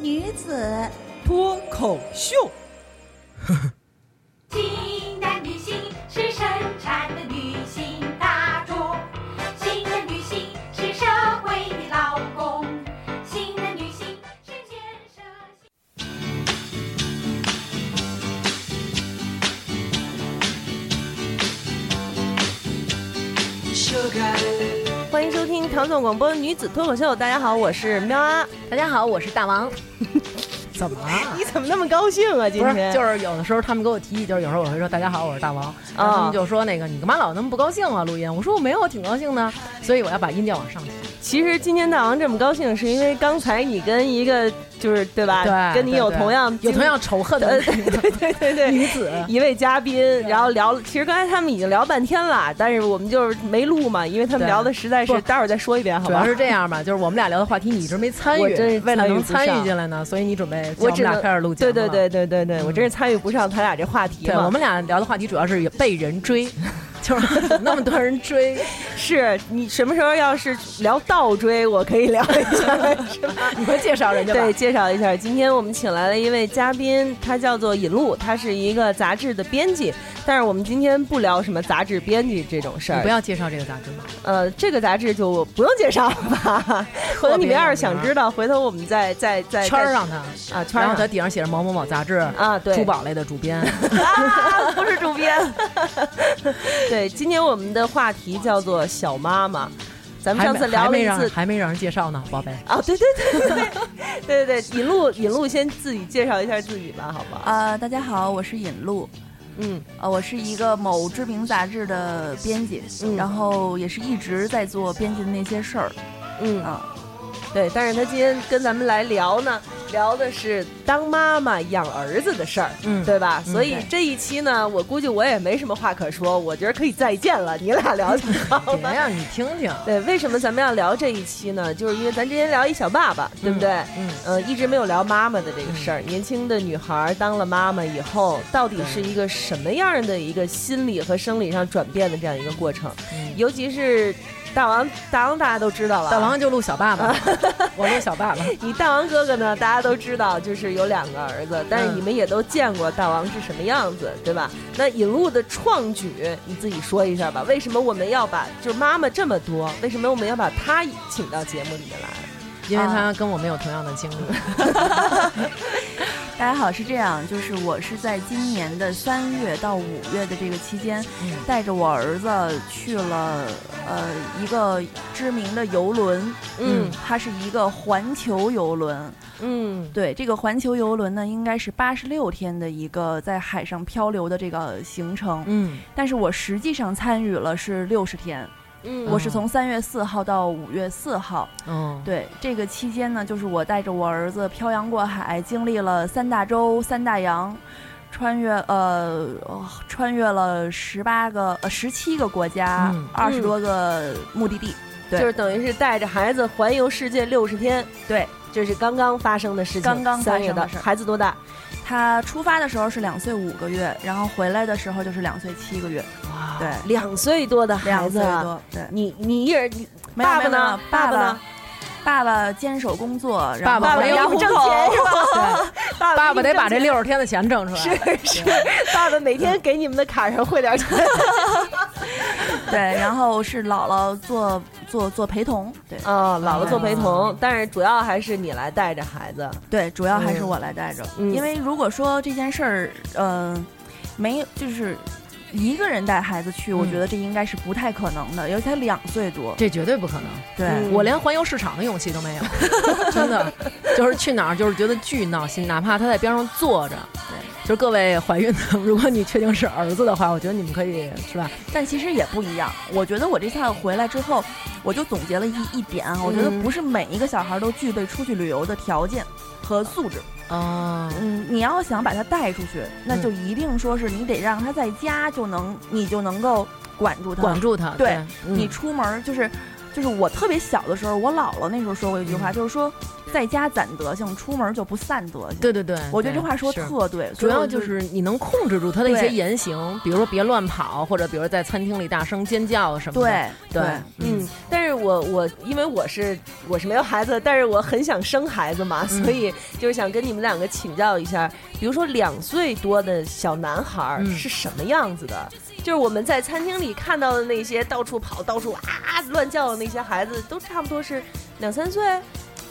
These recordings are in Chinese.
女子脱口秀。广播女子脱口秀。大家好，我是喵啊。大家好，我是大王。怎么了？你怎么那么高兴啊？今天就是有的时候他们给我提议，就是有时候我会说大家好，我是大王，然后他们就说那个你干嘛老那么不高兴啊？录音，我说我没有，我挺高兴的，所以我要把音调往上提。其实今天大王这么高兴，是因为刚才你跟一个就是对吧？对，跟你有同样有同样仇恨的呃 对对对对对。女子。一位嘉宾，然后聊，其实刚才他们已经聊半天了，但是我们就是没录嘛，因为他们聊的实在是，待会儿再说一遍，好吧？主要？是这样吧，就是我们俩聊的话题你一直没参与，我真是为了能参参与进来呢，所以你准备我只能俩开始录节目了。对对对对对对，嗯。我真是参与不上他俩这话题对，嘛。我们俩聊的话题主要是被人追，就是 那么多人追，是你什么时候要是聊倒追，我可以聊一下，是吧？你会介绍人家吧？对，介绍一下，今天我们请来了一位嘉宾，他叫做尹路，他是一个杂志的编辑。但是我们今天不聊什么杂志编辑这种事儿你不，要介绍这个杂志吗？呃，这个杂志就不用介绍了吧？回头你们要是想知道，回头我们再再再圈儿上他啊圈儿上然后它顶上写着某某某杂志啊，对，珠宝类的主编，啊，不是主编。对，对今天我们的话题叫做小妈妈。咱们上次聊了一次还没让人介绍呢宝贝啊对对对对对对对尹璐尹璐先自己介绍一下自己吧好不好？啊大家好我是尹璐嗯。呃我是一个某知名杂志的编辑然后也是一直在做编辑的那些事儿嗯。啊对。但是他今天跟咱们来聊呢，聊的是当妈妈养儿子的事儿，嗯对吧？嗯所以这一期呢，我估计我也没什么话可说，我觉得可以再见了，你俩聊挺好的。别让你听听，对，为什么咱们要聊这一期呢？就是因为咱之前聊一小爸爸，对不对？嗯，呃，一直没有聊妈妈的这个事儿。年轻的女孩当了妈妈以后，到底是一个什么样的一个心理和生理上转变的这样一个过程？嗯尤其是大王，大王大家都知道了，大王就录小爸爸，我录小爸爸。你大王哥哥呢，大家都知道，就是有两个儿子，但是嗯你们也都见过大王是什么样子，对吧？那引路的创举，你自己说一下吧。为什么我们要把就妈妈这么多，为什么我们要把她请到节目里面来？因为他跟我没有同样的经历。大家好，是这样，就是我是在今年的三月到五月的这个期间，嗯带着我儿子去了呃一个知名的游轮，嗯它是一个环球游轮。嗯对，这个环球游轮呢，应该是八十六天的一个在海上漂流的这个行程，嗯但是我实际上参与了是六十天，嗯我是从三月四号到五月四号。嗯，对，这个期间呢，就是我带着我儿子漂洋过海，经历了三大洲、三大洋，穿越呃呃穿越了十八个呃十七个国家嗯，二十、多个目的地。对就是等于是带着孩子环游世界六十天，对这是刚刚发生的事情，刚刚发生的事儿孩子多大？他出发的时候是两岁五个月，然后回来的时候就是两岁七个月。哇对，两岁多的孩两岁多。对，你你一人，你爸爸呢？爸爸呢？爸爸坚守工作，然后爸爸没有要挣户口钱是吧？对，爸爸爸得把这六十天的钱挣出来。是是，爸爸每天给你们的卡上汇点钱。对，然后是姥姥做做做陪同，对啊，姥姥做陪啊同，但是主要还是你来带着孩子。对，主要还是我来带着，嗯因为如果说这件事儿，嗯、没有就是。一个人带孩子去，我嗯觉得这应该是不太可能的，尤其他两岁多。这绝对不可能，对，嗯我连环游市场的勇气都没有，真的，就是去哪儿就是觉得巨闹心，哪怕他在边上坐着。对，就是各位怀孕的，如果你确定是儿子的话，我觉得你们可以是吧？但其实也不一样。我觉得我这次回来之后，我就总结了一一点啊，我觉得嗯不是每一个小孩都具备出去旅游的条件和素质。哦，嗯，你要想把它带出去，那嗯就一定说是你得让它在家就能，你就能够管住它。管住它，对嗯你出门儿就是，就是我特别小的时候，我姥姥那时候说过一句话，嗯就是说在家攒德性，出门就不散德性。对对对，我觉得这话说是特对，主要就是你能控制住他的一些言行，比如说别乱跑，或者比如在餐厅里大声尖叫什么的。对对，嗯，但是我我因为我是我是没有孩子，但是我很想生孩子嘛，嗯所以就是想跟你们两个请教一下，比如说两岁多的小男孩是什么样子的？就是我们在餐厅里看到的那些到处跑、到处啊乱叫的那些孩子，都差不多是两三岁，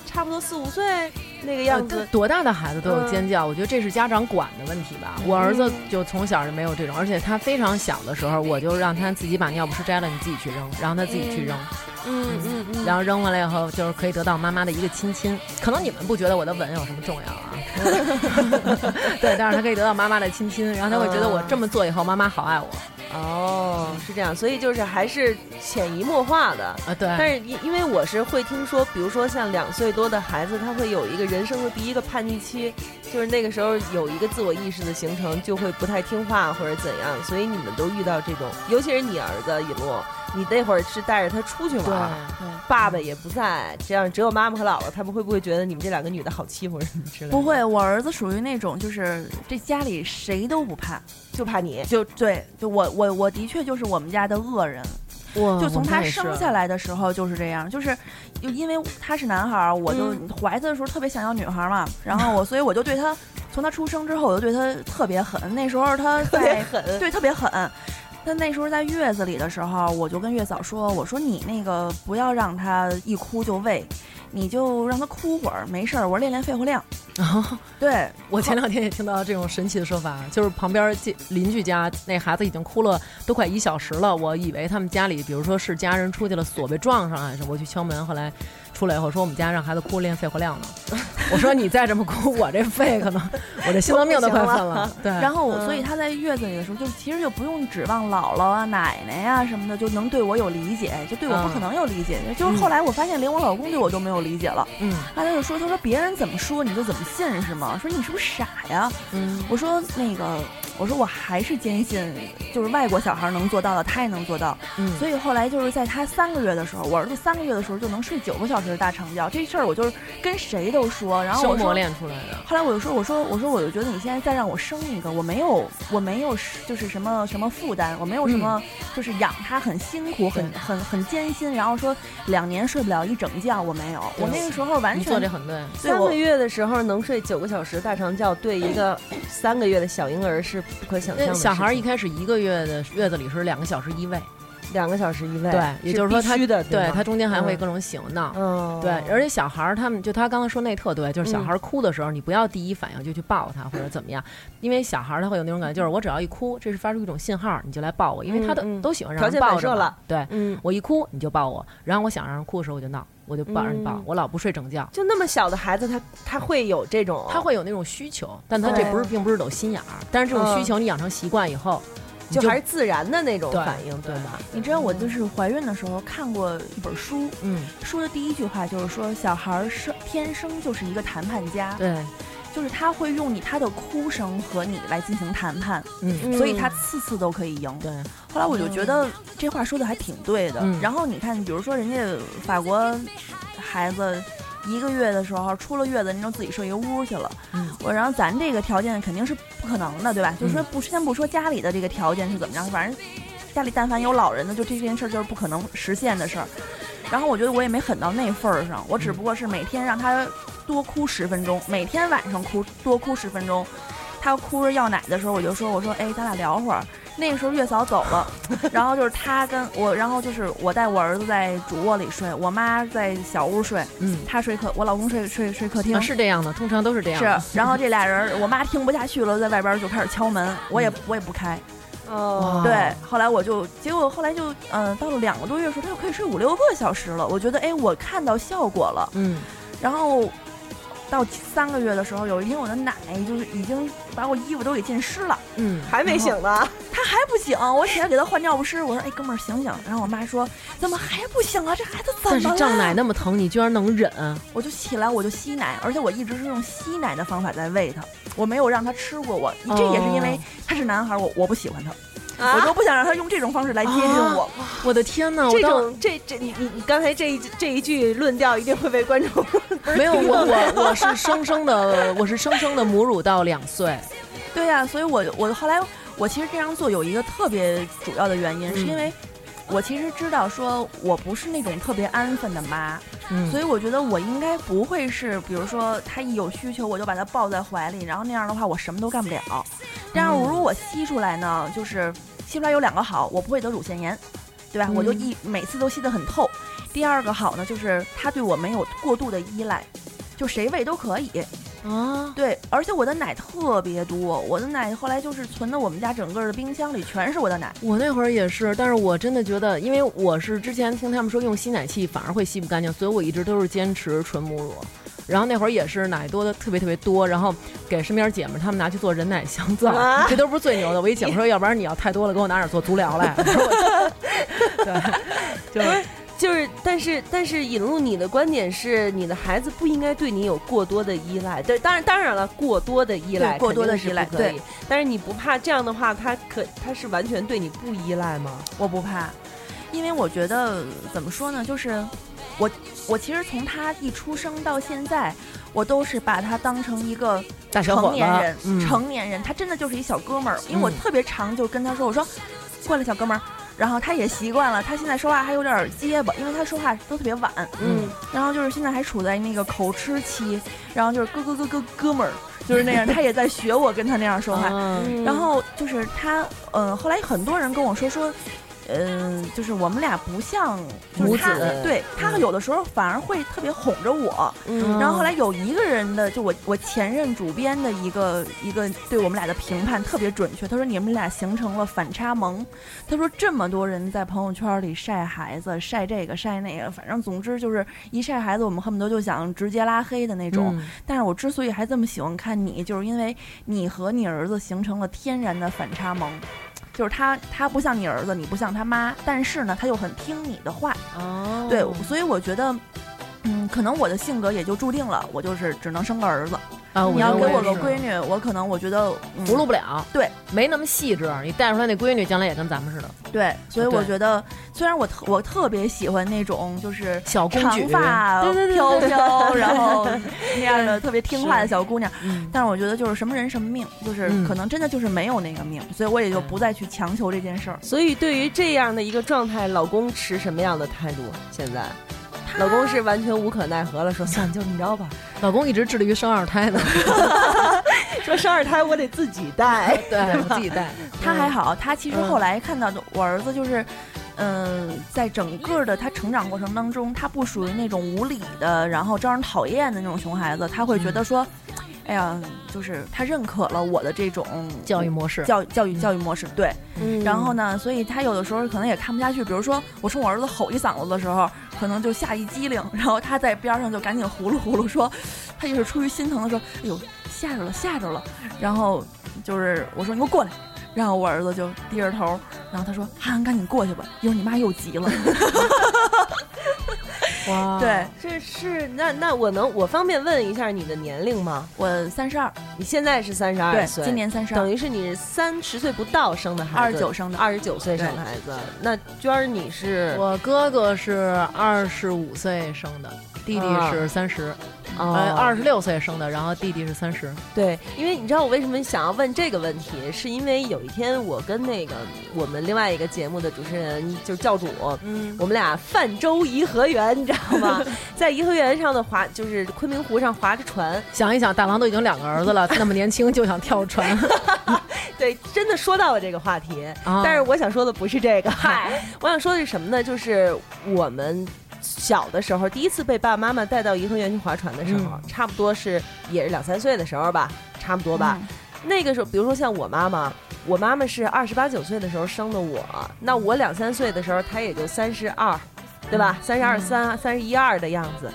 差不多四五岁那个样呃子。多大的孩子都有嗯尖叫，我觉得这是家长管的问题吧。我儿子就从小就没有这种，而且他非常小的时候，我就让他自己把尿不湿摘了，你自己去扔，然后他自己去扔，嗯嗯嗯，然后扔回来以后，就是可以得到妈妈的一个亲亲。可能你们不觉得我的吻有什么重要啊？对，但是他可以得到妈妈的亲亲，然后他会觉得我这么做以后，妈妈好爱我哦，是这样，所以就是还是潜移默化的。啊。对，但是因因为我是会听说，比如说像两岁多的孩子，他会有一个人生的第一个叛逆期，就是那个时候有一个自我意识的形成，就会不太听话或者怎样。所以你们都遇到这种，尤其是你儿子尹洛，你那会儿是带着他出去玩爸爸也不在，这样只有妈妈和姥姥，他们会不会觉得你们这两个女的好欺负什么之类的？不，会，我儿子属于那种就是这家里谁都不怕，就怕你。就对，就我我我的确就是我们家的恶人，哇就从他生下来，的时候就是这样，就是就因为他是男孩儿，我就嗯。怀他的时候特别想要女孩儿嘛，然后我所以我就对他从他出生之后我就对他特别狠，那时候他在狠，对特别狠。他那时候在月子里的时候，我就跟月嫂说：“我说你那个不要让他一哭就喂，你就让他哭会儿，没事儿，我练练肺活量。”对，我前两天也听到这种神奇的说法，就是旁边邻邻居家那孩子已经哭了都快一小时了，我以为他们家里，比如说是家人出去了，锁被撞上还是我去敲门，后来出来以后说我们家让孩子哭练肺活量呢。我说你再这么哭，我这肺可能我这心脏病都快 犯了。对，然后我，嗯所以他在月子里的时候，就其实就不用指望姥姥啊、奶奶呀、什么的就能对我有理解，就对我不可能有理解。就是后来我发现，连我老公对我都没有理解了。嗯他就说：“他说别人怎么说你就怎么信是吗？说你是不是傻呀？”嗯我说：“那个，我说我还是坚信，就是外国小孩能做到的，他也能做到。嗯，所以后来就是在他三个月的时候，我儿子三个月的时候就能睡九个小时的大长觉，这事儿我就是跟谁都说。然后我磨练出来的。后来我就说，我说，我说，我就觉得你现在再让我生一个，我没有，我没有就是什么什么负担，我没有什么，就是养他很辛苦，很很很艰辛，然后说两年睡不了一整觉，我没有，我那个时候完全做这很对，三个月的时候能睡九个小时大长觉，对一个三个月的小婴儿是不可想象。那小孩儿一开始一个月的月子里是两个小时一喂，两个小时一喂，对，也就是说他对他中间还会嗯。各种醒闹。嗯，对，而且小孩儿他们就他刚才说那特对，就是小孩儿哭的时候，你不要第一反应就去抱他或者怎么样，因为小孩儿他会有那种感觉，就是我只要一哭，这是发出一种信号，你就来抱我，因为他都、嗯嗯。都喜欢让人抱着。对嗯，我一哭你就抱我，然后我想让人哭的时候我就闹，我就抱让你抱嗯，我老不睡整觉。就那么小的孩子，他他会有这种，他会有那种需求，但他这不是并不是有心眼儿，但是这种需求你养成习惯以后，你就还是自然的那种反应，对对吧？你知道我就是怀孕的时候看过一本书，嗯，书的第一句话就是说，小孩儿生天生就是一个谈判家，对，就是他会用你他的哭声和你来进行谈判，嗯，所以他次次都可以赢。对，后来我就觉得这话说的还挺对的。嗯然后你看，比如说人家法国孩子一个月的时候出了月子，您就自己睡一个屋去了。嗯我然后咱这个条件肯定是不可能的，对吧？就是说不先不说家里的这个条件是怎么样，反正家里但凡有老人的，就这件事儿就是不可能实现的事儿。然后我觉得我也没狠到那份儿上，我只不过是每天让他多哭十分钟，每天晚上哭多哭十分钟。他哭着要奶的时候，我就说：“我说，哎，咱俩聊会儿。”那个时候月嫂走了，然后就是他跟我，然后就是我带我儿子在主卧里睡，我妈在小屋睡，嗯，他睡客，我老公睡睡睡客厅。啊是这样的，通常都是这样。是，然后这俩人，我妈听不下去了，在外边就开始敲门，我也我也不开。哦，对，后来我就，结果后来就，嗯、到了两个多月的时候，他就可以睡五六个小时了。我觉得，哎，我看到效果了。嗯，然后到三个月的时候，有一天我的奶就是已经把我衣服都给浸湿了，嗯，还没醒呢，他还不醒？我起来给他换尿不湿，我说哎哥们儿醒醒。然后我妈说怎么还不醒啊？这孩子怎么了？但是胀奶那么疼，你居然能忍？我就起来我就吸奶，而且我一直是用吸奶的方法在喂他，我没有让他吃过我，这也是因为他是男孩，我我不喜欢他。我都不想让他用这种方式来接近我。我的天哪！这种这这你你你刚才这一这一句论调一定会被观众 没有我我我是生生的我是生生的母乳到两岁。对呀、所以我我后来我其实这样做有一个特别主要的原因，是因为我其实知道说我不是那种特别安分的妈，嗯，所以我觉得我应该不会是，比如说他一有需求我就把他抱在怀里，然后那样的话我什么都干不了。但是如果我吸出来呢，就是吸出来有两个好，我不会得乳腺炎，对吧？嗯我就一每次都吸得很透。第二个好呢，就是他对我没有过度的依赖，就谁喂都可以。啊，对，而且我的奶特别多，我的奶后来就是存的我们家整个的冰箱里全是我的奶。我那会儿也是，但是我真的觉得，因为我是之前听他们说用吸奶器反而会吸不干净，所以我一直都是坚持纯母乳。然后那会儿也是奶多的特别特别多，然后给身边姐们儿她们拿去做人奶香皂，啊这都不是最牛的。我一姐们说，要不然你要太多了，给我拿点做足疗来。我说我 对，就就是，但是但是引入你的观点是，你的孩子不应该对你有过多的依赖。对，当然当然了，过多的依赖对过多的依赖可以对。但是你不怕这样的话，他可他是完全对你不依赖吗？我不怕，因为我觉得怎么说呢，就是我我其实从他一出生到现在，我都是把他当成一个成年人，嗯成年人，他真的就是一小哥们儿。因为我嗯特别常就跟他说，我说过来，小哥们儿。然后他也习惯了，他现在说话还有点结巴，因为他说话都特别晚。嗯，然后就是现在还处在那个口吃期，然后就是哥哥哥哥哥们儿，就是那样，他也在学我跟他那样说话。嗯然后就是他，嗯、后来很多人跟我说说，嗯、就是我们俩不像就是他母子对他有的时候反而会特别哄着我。嗯然后后来有一个人的，就我我前任主编的一个一个对我们俩的评判特别准确，他说你们俩形成了反差萌。他说这么多人在朋友圈里晒孩子，晒这个晒那个，反正总之就是一晒孩子，我们恨不得就想直接拉黑的那种。嗯但是我之所以还这么喜欢看你，就是因为你和你儿子形成了天然的反差萌，就是他他不像你儿子，你不像他妈，但是呢，他又很听你的话，哦，对，所以我觉得。嗯，可能我的性格也就注定了，我就是只能生个儿子。啊，你要给我个闺女，我可能我觉得、嗯、葫芦不了，对，没那么细致。你带出来那闺女，将来也跟咱们似的，对，所以我觉得，虽然我特我特别喜欢那种就是小公举长发对对对飘飘，然后那样的特别听话的 小姑娘。嗯，但是我觉得就是什么人什么命，就是嗯可能真的就是没有那个命，所以我也就不再去强求这件事儿。所以对于这样的一个状态，老公持什么样的态度？现在，老公是完全无可奈何了，说算了就这么着吧。老公一直致力于生二胎呢，说生二胎我得自己带。对我自己带。他还好，他其实嗯后来看到的我儿子就是，嗯、在整个的他成长过程当中，他不属于那种无理的，然后招人讨厌的那种熊孩子，他会觉得说，哎呀，就是他认可了我的这种教育模式，教教育教育模式，对。嗯然后呢，所以他有的时候可能也看不下去，比如说我冲我儿子吼一嗓子的时候，可能就吓一激灵，然后他在边上就赶紧呼噜呼噜说，他也是出于心疼的说，哎呦吓着了吓着了，然后就是我说你给我过来。然后我儿子就低着头，然后他说：“涵涵，赶紧过去吧，一会儿你妈又急了。哇，对这是那那我能我方便问一下你的年龄吗？我三十二，你现在是三十二，岁，今年三十二，等于是你三十岁不到生的孩子，二十九生的二十九岁生的孩子。那娟儿你是我哥哥是二十五岁生的，弟弟是三十、哦呃，二十六岁生的，然后弟弟是三十。对，因为你知道我为什么想要问这个问题，是因为有一天我跟那个我们另外一个节目的主持人就是教主，嗯，我们俩泛舟颐和园，你知道吗？在颐和园上的划，就是昆明湖上划着船。想一想，大郎都已经两个儿子了，那么年轻就想跳船，对，真的说到了这个话题，啊但是我想说的不是这个，嗨，我想说的是什么呢？就是我们。小的时候，第一次被爸爸妈妈带到颐和园去划船的时候，嗯差不多是也是两三岁的时候吧，差不多吧。嗯那个时候，比如说像我妈妈，我妈妈是二十八九岁的时候生的我，那我两三岁的时候，她也就三十二，对吧？三十二三、三十一二的样子。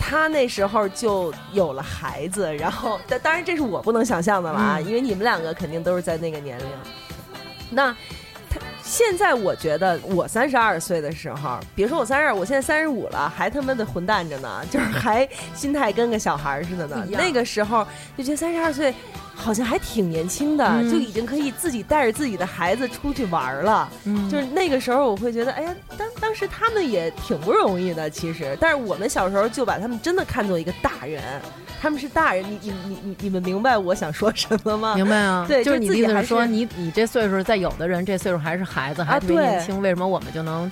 她那时候就有了孩子，然后，但当然这是我不能想象的了啊，嗯因为你们两个肯定都是在那个年龄。那他现在我觉得我三十二岁的时候，别说我三十二，我现在三十五了，还他妈的混蛋着呢，就是还心态跟个小孩似的呢。那个时候就觉得三十二岁好像还挺年轻的，嗯就已经可以自己带着自己的孩子出去玩了。嗯就是那个时候，我会觉得，哎呀，当当时他们也挺不容易的，其实。但是我们小时候就把他们真的看作一个大人，他们是大人。你你你你你们明白我想说什么吗？明白啊？对就是你的意思是说，你你这岁数，在有的人这岁数还是孩子，还啊特别年对轻，为什么我们就能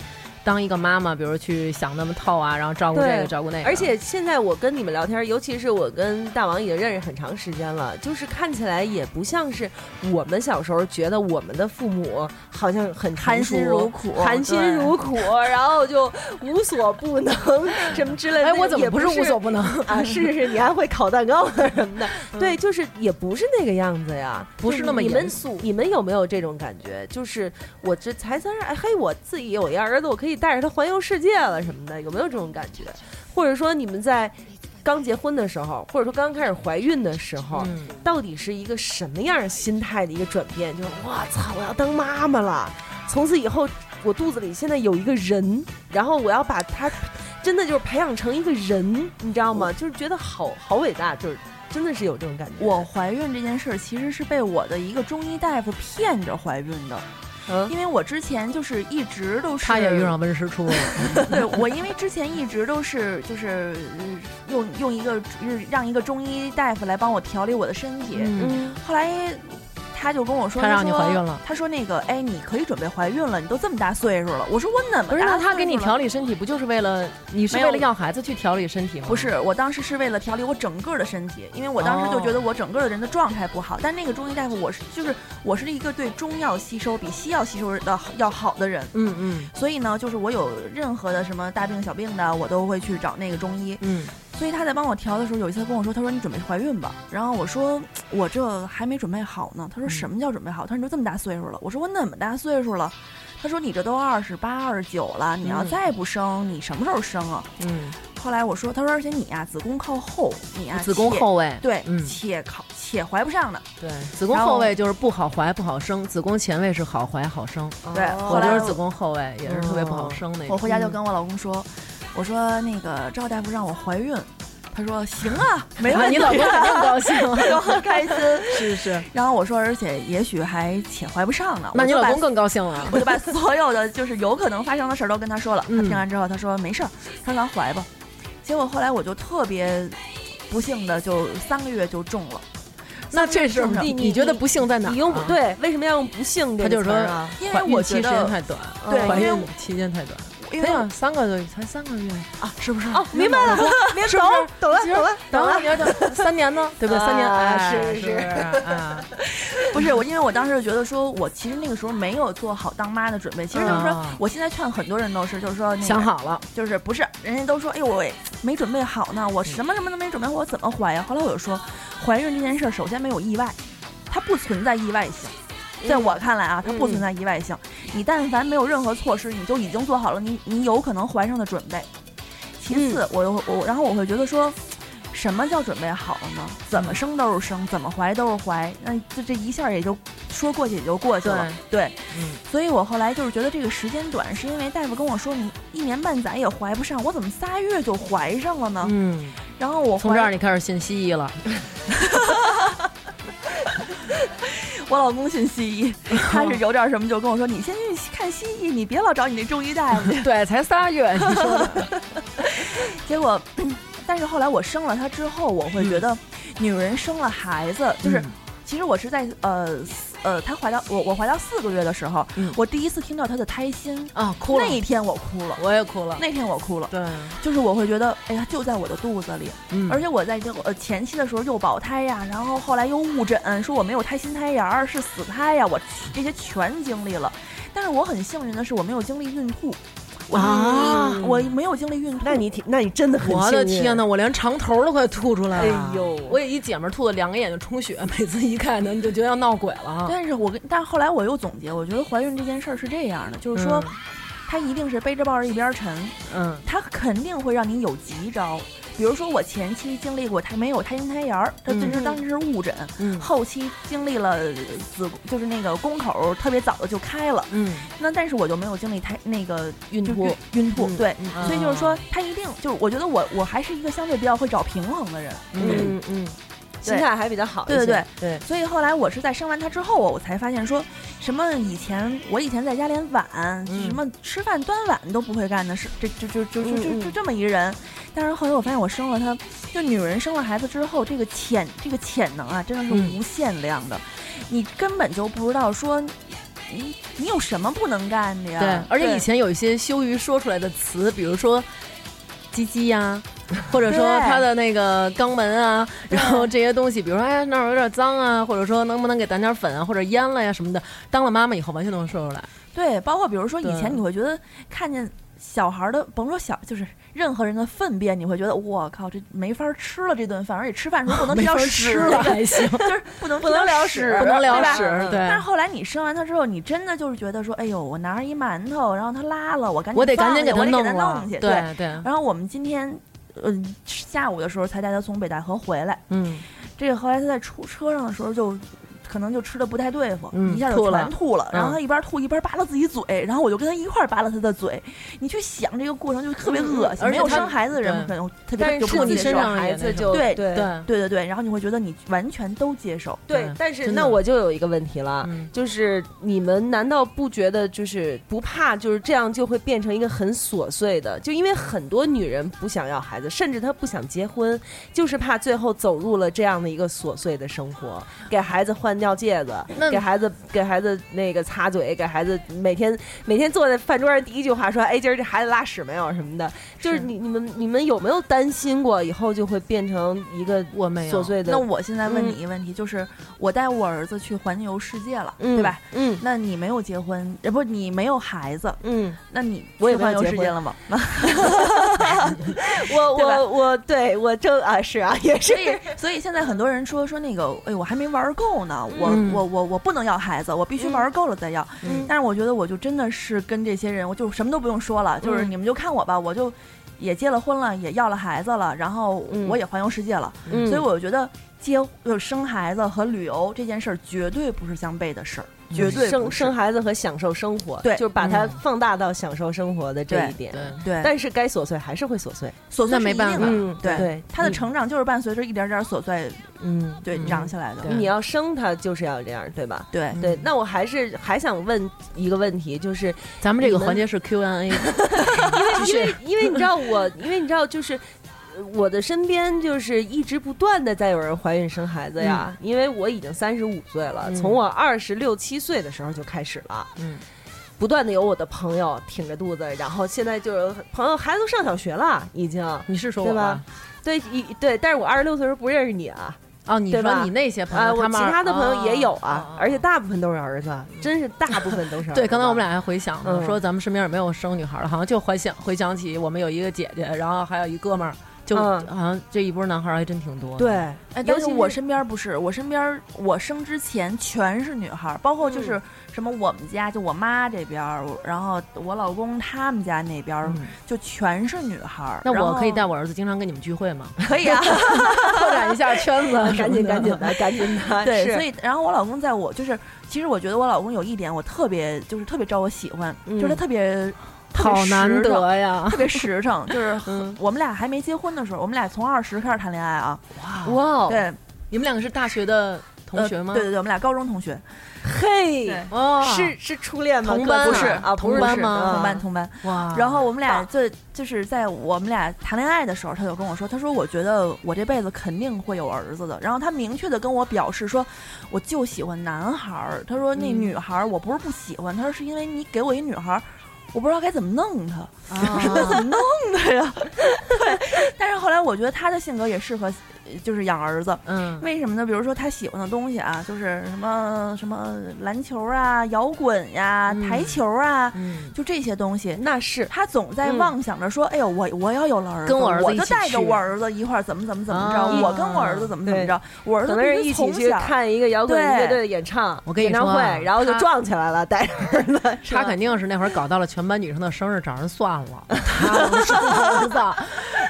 当一个妈妈，比如去想那么透啊，然后照顾这个照顾那个？而且现在我跟你们聊天，尤其是我跟大王已经认识很长时间了，就是看起来也不像是我们小时候觉得我们的父母好像很成含辛熟茹苦，含辛茹苦，然后就无所不能什么之类的。哎，我怎么也不不是无所不能？啊？是是是，你还会烤蛋糕啊什么的，对，就是也不是那个样子呀，不是那么你们严肃你们有没有这种感觉？就是我这才三十，哎嘿，我自己有一儿子，我可以带着他环游世界了什么的，有没有这种感觉？或者说你们在刚结婚的时候，或者说刚开始怀孕的时候，嗯到底是一个什么样心态的一个转变？就是我操，我要当妈妈了，从此以后我肚子里现在有一个人，然后我要把他真的就是培养成一个人，你知道吗？就是觉得好好伟大，就是真的是有这种感觉。我怀孕这件事儿其实是被我的一个中医大夫骗着怀孕的，嗯。因为我之前就是一直都是他也遇上温师出了，对我，因为之前一直都是就是呃用用一个就是让一个中医大夫来帮我调理我的身体，嗯，后来他就跟我说，他让你说怀孕了他说那个哎，你可以准备怀孕了，你都这么大岁数了。我说我怎么不是，大那他给你调理身体，不就是为了你是为了要孩子去调理身体吗？不是，我当时是为了调理我整个的身体，因为我当时就觉得我整个的人的状态不好。但那个中医大夫，我是就是我是一个对中药吸收比西药吸收的要好的人，嗯嗯所以呢，就是我有任何的什么大病小病的，我都会去找那个中医。嗯，所以他在帮我调的时候，有一次他跟我说，他说你准备怀孕吧。然后我说我这还没准备好呢。他说什么叫准备好？他说你都这么大岁数了。我说我那么大岁数了。他说你这都二十八、二十九了，你要嗯再不生，你什么时候生啊？嗯，后来我说，他说而且你呀、子宫靠后，你呀、子宫后位，对，嗯且靠且怀不上的。对，子宫后后位就是不好怀不好生，子宫前位是好怀好生。对哦我就是子宫后位也是特别不好生那种。我回家就跟我老公说，我说那个赵大夫让我怀孕，他说行啊，没问题。你老公肯定高兴。就很开心。是是，然后我说，而且也许还且怀不上呢。那你老公更高兴了。我就把所有的就是有可能发生的事儿都跟他说了。他嗯听完之后，他说没事儿，他说咱怀吧。结果后来我就特别不幸的就三个月就中了，那这是你你觉得不幸在哪？你用不对，为什么要用不幸这个词儿啊？因怀为我觉孕期时间得太短，对怀孕期间太短。因为哎呀，三个月才三个月，啊，是不是？哦，明白了，明懂了，其实懂了，懂了等了，。你要等三年呢，对不对？三年，是是是不是啊，不是我，因为我当时就觉得说，我其实那个时候没有做好当妈的准备。其实就是说，啊我现在劝很多人都是，就是说、那个、想，好了，就是不是人家都说，哎呦我没准备好呢，我什么什么都没准备好，我怎么怀呀？后来我就说，怀孕这件事儿，首先没有意外，它不存在意外性。在我看来啊，它不存在意外性。你但凡没有任何措施，你就已经做好了你你有可能怀上的准备。其次，我又我然后我会觉得说，什么叫准备好了呢？怎么生都是生，怎么怀都是怀，那这这一下也就说过去也就过去了。对，嗯，所以我后来就是觉得这个时间短，是因为大夫跟我说你一年半载也怀不上，我怎么仨月就怀上了呢？嗯，然后我从这儿你开始信西医了，我老公信西医，他是有点什么就跟我说，你先去看西医，你别老找你那中医大夫去。对，才仨月，你说的，结果，但是后来我生了他之后，我会觉得女人生了孩子，就是嗯。其实我是在呃呃，她怀到我我怀到四个月的时候，嗯。我第一次听到她的胎心，啊，哭了。那，一天我哭了，我也哭了，那天我哭了，对，就是我会觉得，哎呀，就在我的肚子里，嗯，而且我在这个呃前期的时候又保胎呀，然后后来又误诊，说我没有胎心胎芽儿，是死胎呀，我这些全经历了。但是我很幸运的是，我没有经历孕吐，我啊我没有经历孕吐。那你挺，那你真的很我的天哪，！我连长头都快吐出来了。哎呦我有一姐们儿吐的两个眼睛充血，每次一看呢，你就觉得要闹鬼了。但是我跟，但后来我又总结，我觉得怀孕这件事儿是这样的，就是说，它一定是背着抱着一边沉，嗯，它肯定会让你有急招，比如说我前期经历过胎没有胎心胎芽儿，它这是嗯当时是误诊，嗯后期经历了子就是那个宫口特别早的就开了，嗯，那但是我就没有经历胎那个孕吐孕孕吐，嗯对，嗯。所以就是说他一定就是我觉得我我还是一个相对比较会找平衡的人，嗯嗯，心态还比较好一些。对对。对。所以后来我是在生完他之后，我才发现说什么以前我以前在家连碗、嗯什么吃饭端碗都不会干的是这这就就就就就这么一人，但是后来我发现我生了他，就女人生了孩子之后，这个潜这个潜能啊，真的是嗯无限量的，你根本就不知道说你你有什么不能干的呀？对，而且以前有一些羞于说出来的词，比如说“鸡鸡”呀，或者说对。他的那个肛门啊，然后这些东西，比如说哎那儿有点脏啊，或者说能不能给咱点粉啊，或者腌了呀什么的，当了妈妈以后完全都能说出来。对，包括比如说以前你会觉得看见小孩的，甭说小，就是任何人的粪便，你会觉得我靠，这没法吃了这顿饭，而且吃饭时候不能提 到没法屎了 还行，就是不能不能聊屎屎，不能聊屎，对但是。后来你生完他之后，你真的就是觉得说，哎呦，我拿着一馒头，然后他拉了，我赶紧我得赶紧给弄了弄去。对对，然后我们今天，嗯、下午的时候才带他从北戴河回来。嗯，这个后来他在出车上的时候就。可能就吃的不太对付，嗯一下就吐了全吐了。然后嗯他一边吐一边扒拉自己嘴，然后我就跟他一块儿扒拉他的嘴。你去想这个过程就特别恶心，没有生孩子的人对可能特别但就是不接受上孩子就对对对对对对，然后你会觉得你完全都接受。对，对但是那我就有一个问题了，嗯就是你们难道不觉得就是不怕就是这样就会变成一个很琐碎的？就因为很多女人不想要孩子，甚至她不想结婚，就是怕最后走入了这样的一个琐碎的生活，给孩子换尿介子，给孩子给孩子那个擦嘴，给孩子每天每天坐在饭桌上第一句话说：“哎，今儿这孩子拉屎没有什么的。”就是你你们你们有没有担心过以后就会变成一个我没有琐碎的？那我现在问你一个问题，就是我带我儿子去环游世界了，对吧？？嗯那你没有结婚，呃，不，你没有孩子，嗯。那你我也环游世界了吗？我我我对我正啊是啊也是，所以现在很多人说说那个，哎，我还没玩够呢，我、嗯。我我我不能要孩子，我必须玩够了再要。嗯。但是我觉得我就真的是跟这些人，我就什么都不用说了，就是嗯。你们就看我吧，我就也结了婚了，也要了孩子了，然后嗯我也环游世界了，嗯。所以我觉得结就生孩子和旅游这件事儿绝对不是相悖的事儿，绝对生生孩子和享受生活，对。就是把它嗯放大到享受生活的这一点。对，对，但是该琐碎还是会琐碎，琐碎那没办法嗯对对。他的嗯。成长就是伴随着一点点琐碎嗯，对嗯。长起来的，你要生他就是要这样，对吧？对。对，那我还是还想问一个问题，就是咱们这个环节是 Q&A，因为因为因为你知道我，因为你知道就是。呃我的身边就是一直不断的在有人怀孕生孩子呀，因为我已经三十五岁了，嗯。从我二十六七岁的时候就开始了，嗯，不断的有我的朋友挺着肚子，然后现在就是朋友孩子都上小学了，已经。你是说我吧？对一对，但是我二十六岁时候不认识你啊，哦，你说你那些朋啊，友，我其他们他的朋友也有啊，哦而且大部分都是儿子，真是大部分都是儿子。对，刚才我们俩还回想说咱们身边也没有生女孩的，好像就回想回想起我们有一个姐姐，然后还有一哥们儿，就嗯。好像这一波男孩儿还真挺多的。对，哎，尤其是但是我身边不是，我身边我生之前全是女孩儿，包括就是什么我们家就我妈这边儿，然后我老公他们家那边就全是女孩儿。那我可以带我儿子经常跟你们聚会吗？可以啊，拓展一下圈子，赶紧赶紧的，赶紧的，对，所以然后我老公在我就是，其实我觉得我老公有一点我特别就是特别招我喜欢，嗯就是他特别好难得呀。特别实诚，就是 嗯，我们俩还没结婚的时候，我们俩从二十开始谈恋爱啊，哇哦，对，你们两个是大学的同学吗？呃对对对，我们俩高中同学，嘿，哦，是是初恋吗？同班不是啊，不是是同班吗啊同班同班。哇，然后我们俩就就是在我们俩谈恋爱的时候，他就跟我说，他说我觉得我这辈子肯定会有儿子的。然后他明确的跟我表示说，我就喜欢男孩儿。他说那嗯女孩儿我不是不喜欢，他说是因为你给我一女孩儿。我不知道该怎么弄他，啊 怎么弄他呀？对，但是后来我觉得他的性格也适合，呃就是养儿子。嗯，为什么呢？比如说他喜欢的东西啊，就是什么什么篮球啊、摇滚呀、嗯台球啊，嗯，就这些东西。那是他总在嗯妄想着说：“哎呦，我我要有了儿子，跟我儿子我就带着我儿子一块儿怎么怎么怎么着，啊我跟我儿子怎么怎么着，我儿子一起去看一个摇滚乐队的演唱，我跟你演唱会，然后就他撞起来了，带着儿子，他肯定是那会儿搞到了全班女生的生日找人算了，他能生儿子，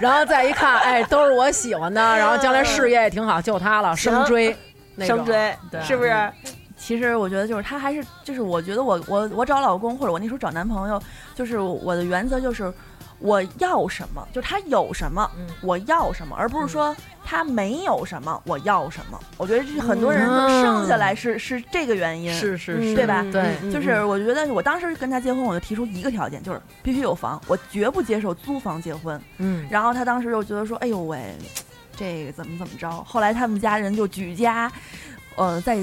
然后再一看，哎，都是我喜欢的，然后 将来事业也挺好，就他了，生追，生追对是不是？其实我觉得就是他还是就是我觉得我我我找老公或者我那时候找男朋友，就是我的原则就是我要什么，就是他有什么、嗯我要什么，而不是说他没有什么我要什么。我觉得这很多人就嗯生下来是、是这个原因。嗯是是是，对吧对嗯就是我觉得我当时跟他结婚，我就提出一个条件，就是必须有房，我绝不接受租房结婚。嗯，然后他当时就觉得说：“哎呦喂，这个怎么怎么着？”后来他们家人就举家，呃，在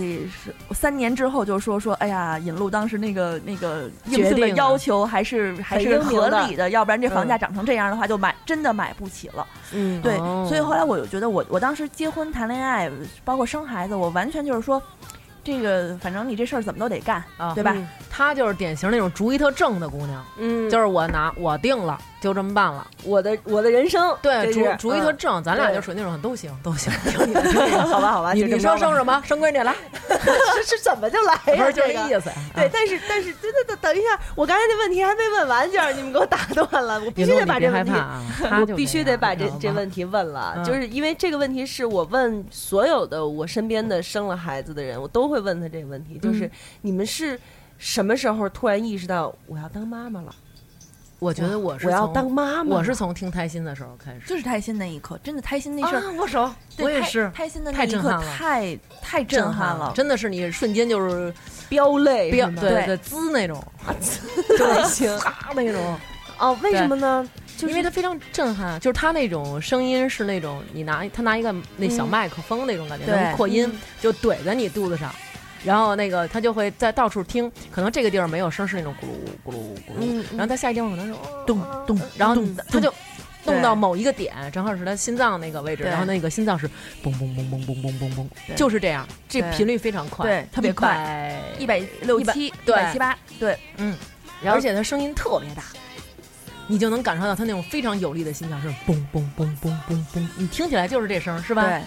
三年之后就说说：“哎呀，引路当时那个那个硬性的要求还是还是合理的，要不然这房价嗯涨成这样的话，就买真的买不起了。嗯，对，哦所以后来我就觉得我我当时结婚谈恋爱，包括生孩子，我完全就是说。”这个反正你这事儿怎么都得干，啊对吧？嗯她就是典型那种主意特正的姑娘，嗯，就是我拿我定了，就这么办了。我的我的人生，对，主主意特嗯正，咱俩就属于那种都行都行。好吧好吧，你说生什么？生闺女来，这是怎么就来 呀？不是就这个意思。对，啊，但是但是，等等等等一下，我刚才那问题还没问完，就让你们给我打断了，我必须得把这问题，我必须得把这这问题问了，嗯就是因为这个问题是我问所有的我身边的生了孩子的人，我都会问他这个问题，就是嗯你们是什么时候突然意识到我要当妈妈了？我觉得我是我要从当妈妈，我是从听胎心的时候开始，就是胎心那一刻，真的胎心那事儿，啊，握手，我也是胎心的那一刻太震撼了太太震撼了，真的是你瞬间就是飙泪飙对对对滋那种，就 行啊那种，哦，为什么呢？就是因为它非常震撼，就是它那种声音是那种你拿他拿一个那小嗯麦克风那种感觉，对能扩音，就怼在你肚子上。然后那个他就会在到处听，可能这个地儿没有声，是那种咕噜咕噜咕噜，嗯，然后他下一地方可能是咚咚，然后他就动到某一个点，正好是他心脏那个位置，然后那个心脏是嘣嘣嘣嘣嘣嘣嘣嘣，就是这样，这频率非常快，对。特别快。一百六100七，对百七八，对，嗯，而且他声音特别大，你就能感受到他那种非常有力的心跳声，嘣嘣嘣嘣嘣嘣，你听起来就是这声，是吧？对，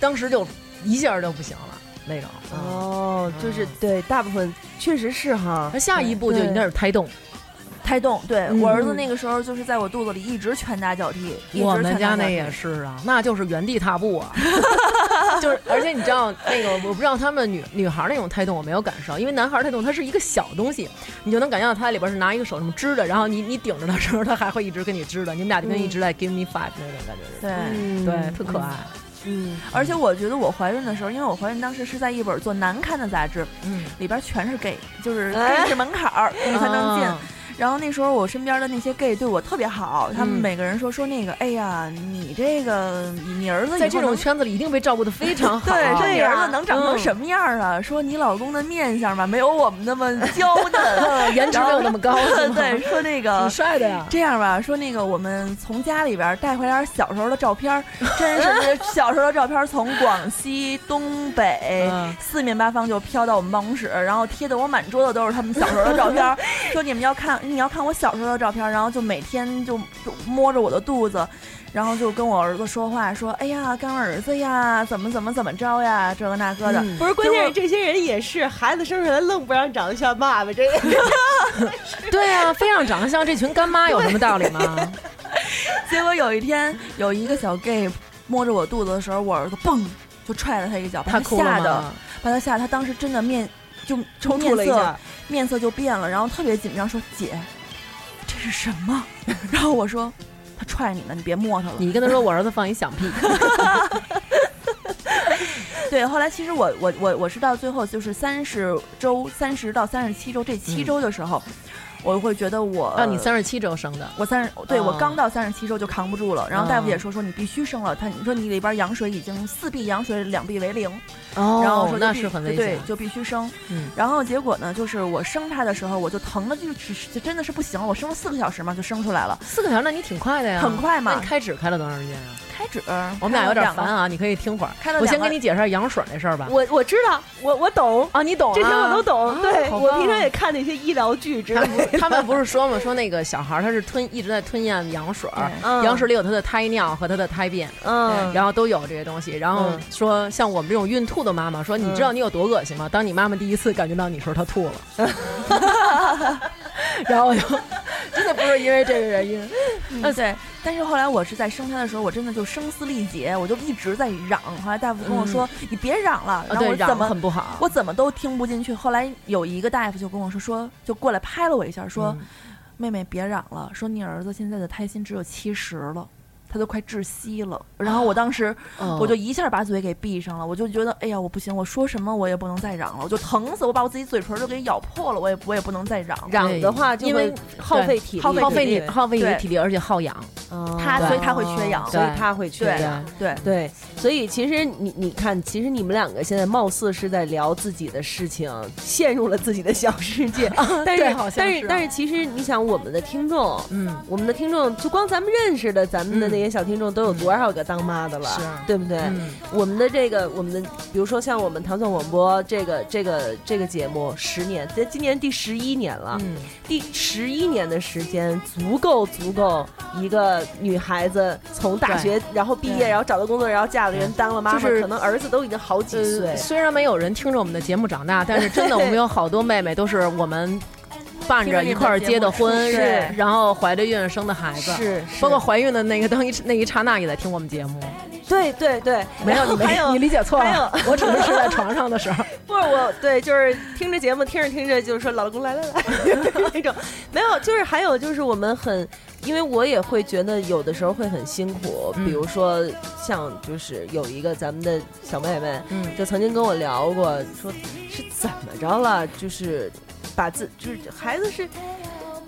当时就一下就不行了那种。哦，就是嗯。对，大部分确实是哈。那，下一步就对。应该是胎动，胎动，对嗯。我儿子那个时候就是在我肚子里一直拳打脚踢，一直我们家那也是啊，那就是原地踏步啊，就是而且你知道那个，我不知道他们女女孩那种胎动我没有感受，因为男孩胎动它是一个小东西，你就能感觉到他里边是拿一个手这么支的，然后你你顶着的时候，他还会一直跟你支着，你们俩就跟一直在 give me five 那种感觉，对。嗯。对，特可爱，嗯，而且我觉得我怀孕的时候，因为我怀孕当时是在一本做难刊的杂志，嗯，里边全是 gay，就是是门槛儿，你才能进。啊然后那时候我身边的那些 gay 对我特别好，他们嗯每个人说说那个，哎呀，你这个你你儿子在这种圈子里一定被照顾的非常 好，对，说你儿子能长成嗯什么样啊？说你老公的面相吧，没有我们那么 娇嫩，嗯颜值没有那么高，对，说那个挺帅的呀。这样吧，说那个我们从家里边带回点小时候的照片，真是小时候的照片，从广西、东北、嗯四面八方就飘到我们办公室，然后贴的我满桌子都是他们小时候的照片。说你们要看，你要看我小时候的照片，然后就每天就就摸着我的肚子。然后就跟我儿子说话，说：“哎呀，干儿子呀，怎么怎么怎么着呀，这个那个的。嗯不是，关键是这些人也是孩子生出来愣不让长得像爸爸，这对啊，非让长得像这群干妈有什么道理吗？结果有一天，有一个小 gay 摸着我肚子的时候，我儿子嘣就踹了他一脚，把他吓的，把他吓得，他当时真的面就抽搐面色了一下。面色就变了，然后特别紧张，说：“姐，这是什么？” 然后我说：“他踹你呢，你别摸他了。你跟他说我儿子放一响屁，” 对，后来其实我我我我是到最后就是三十周，三十到三十七周这七嗯周的时候，我会觉得我啊，你三十七周生的，我三十，对、我哦刚到三十七周就扛不住了，然后大夫哦也说说你必须生了，他你说你里边羊水已经四臂羊水两臂为零，哦然后我说那是很危险，，对就必须生。嗯，然后结果呢，就是我生他的时候，我就疼的就就真的是不行了，我生了四个小时嘛就生出来了，四个小时那你挺快的呀，很快嘛。那你开指开了多长时间啊？开指我们俩有点烦啊，你可以听会儿。我先给你解释下羊水那事儿吧。我我知道，我我懂，啊，你懂啊这些我都懂。啊对我平常也看那些医疗剧之他类的。们他们不是说吗？说那个小孩儿他是吞一直在吞咽羊水羊水里有他的胎尿和他的胎便，嗯，然后都有这些东西。然后嗯说像我们这种孕吐的妈妈，说你知道你有多恶心吗？当你妈妈第一次感觉到你时候，她吐了，然后我就真的不是因为这个原因。嗯，对，但是后来我是在生他的时候，我真的就声嘶力竭，我就一直在嚷。后来大夫跟我说：“你别嚷了。”然后我怎么很不好。我怎么都听不进去。后来有一个大夫就跟我说说，就过来拍了我一下，说：“嗯妹妹别嚷了，说你儿子现在的胎心只有七十了。”他都快窒息了，然后我当时哦我就一下把嘴给闭上了，我就觉得哎呀我不行，我说什么我也不能再嚷了，我就疼死，我把我自己嘴唇都给咬破了，我也我也不能再嚷。嚷的话就因为会耗费体力，耗费你耗费你的体力，而且耗氧。他所以他会缺氧，所以对他会缺氧。对对，所以其实你你看，其实你们两个现在貌似是在聊自己的事情，陷入了自己的小世界。但是但是但是，其实你想，我们的听众，嗯，我们的听众，就光咱们认识的咱们的那些小听众，都有多少个当妈的了，是对不对？嗯我们的这个，我们的，比如说像我们糖蒜广播这个这个这个节目，十年，这今年第十一年了，嗯，第十一年的时间，足够足够一个女孩子从大学然后毕业，然后找到工作，然后嫁了人，当了妈妈，就是可能儿子都已经好几岁呃，。虽然没有人听着我们的节目长大，但是真的我们有好多妹妹都是我们伴着一块儿结的婚，听着你们节目然后怀着孕生的孩子，是，包括怀孕的那个当一那一刹那也在听我们节目。对对对，没有，你没有 你理解错了，我只是睡在床上的时候。不是我，对，就是听着节目，听着听着就是说老公来来来 那种，没有，就是还有就是我们很，因为我也会觉得有的时候会很辛苦，嗯。比如说像就是有一个咱们的小妹妹，嗯。就曾经跟我聊过，说是怎么着了，就是把自就是孩子是。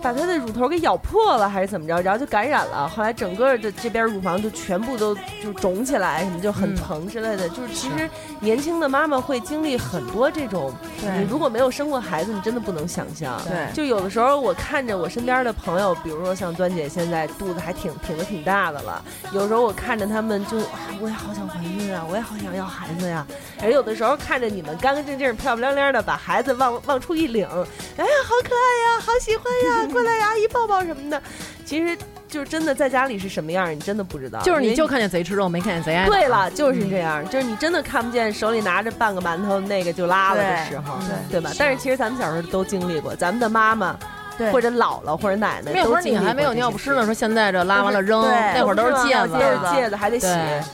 把她的乳头给咬破了还是怎么着，然后就感染了。后来整个的这边乳房就全部都就肿起来，什么就很嗯疼之类的。就是其实年轻的妈妈会经历很多这种，你如果没有生过孩子，你真的不能想象。对就有的时候我看着我身边的朋友，比如说像端姐现在肚子还挺挺的挺大的了，有时候我看着他们就啊，我也好想怀孕啊，我也好想要孩子呀。而有的时候看着你们干干净净、漂漂亮亮的把孩子往往出一领，哎呀，好可爱呀，好喜欢呀，过来，阿姨抱抱什么的。其实就是真的在家里是什么样，你真的不知道。就是你就看见贼吃肉，没看见贼挨打。对了，就是这样，就是你真的看不见手里拿着半个馒头那个就拉了的时候，对对吧？但是其实咱们小时候都经历过，咱们的妈妈对或者姥姥或者奶奶那会儿你还没有尿不湿呢，说现在这拉完了扔，那会儿都是戒子，都是戒指还得洗，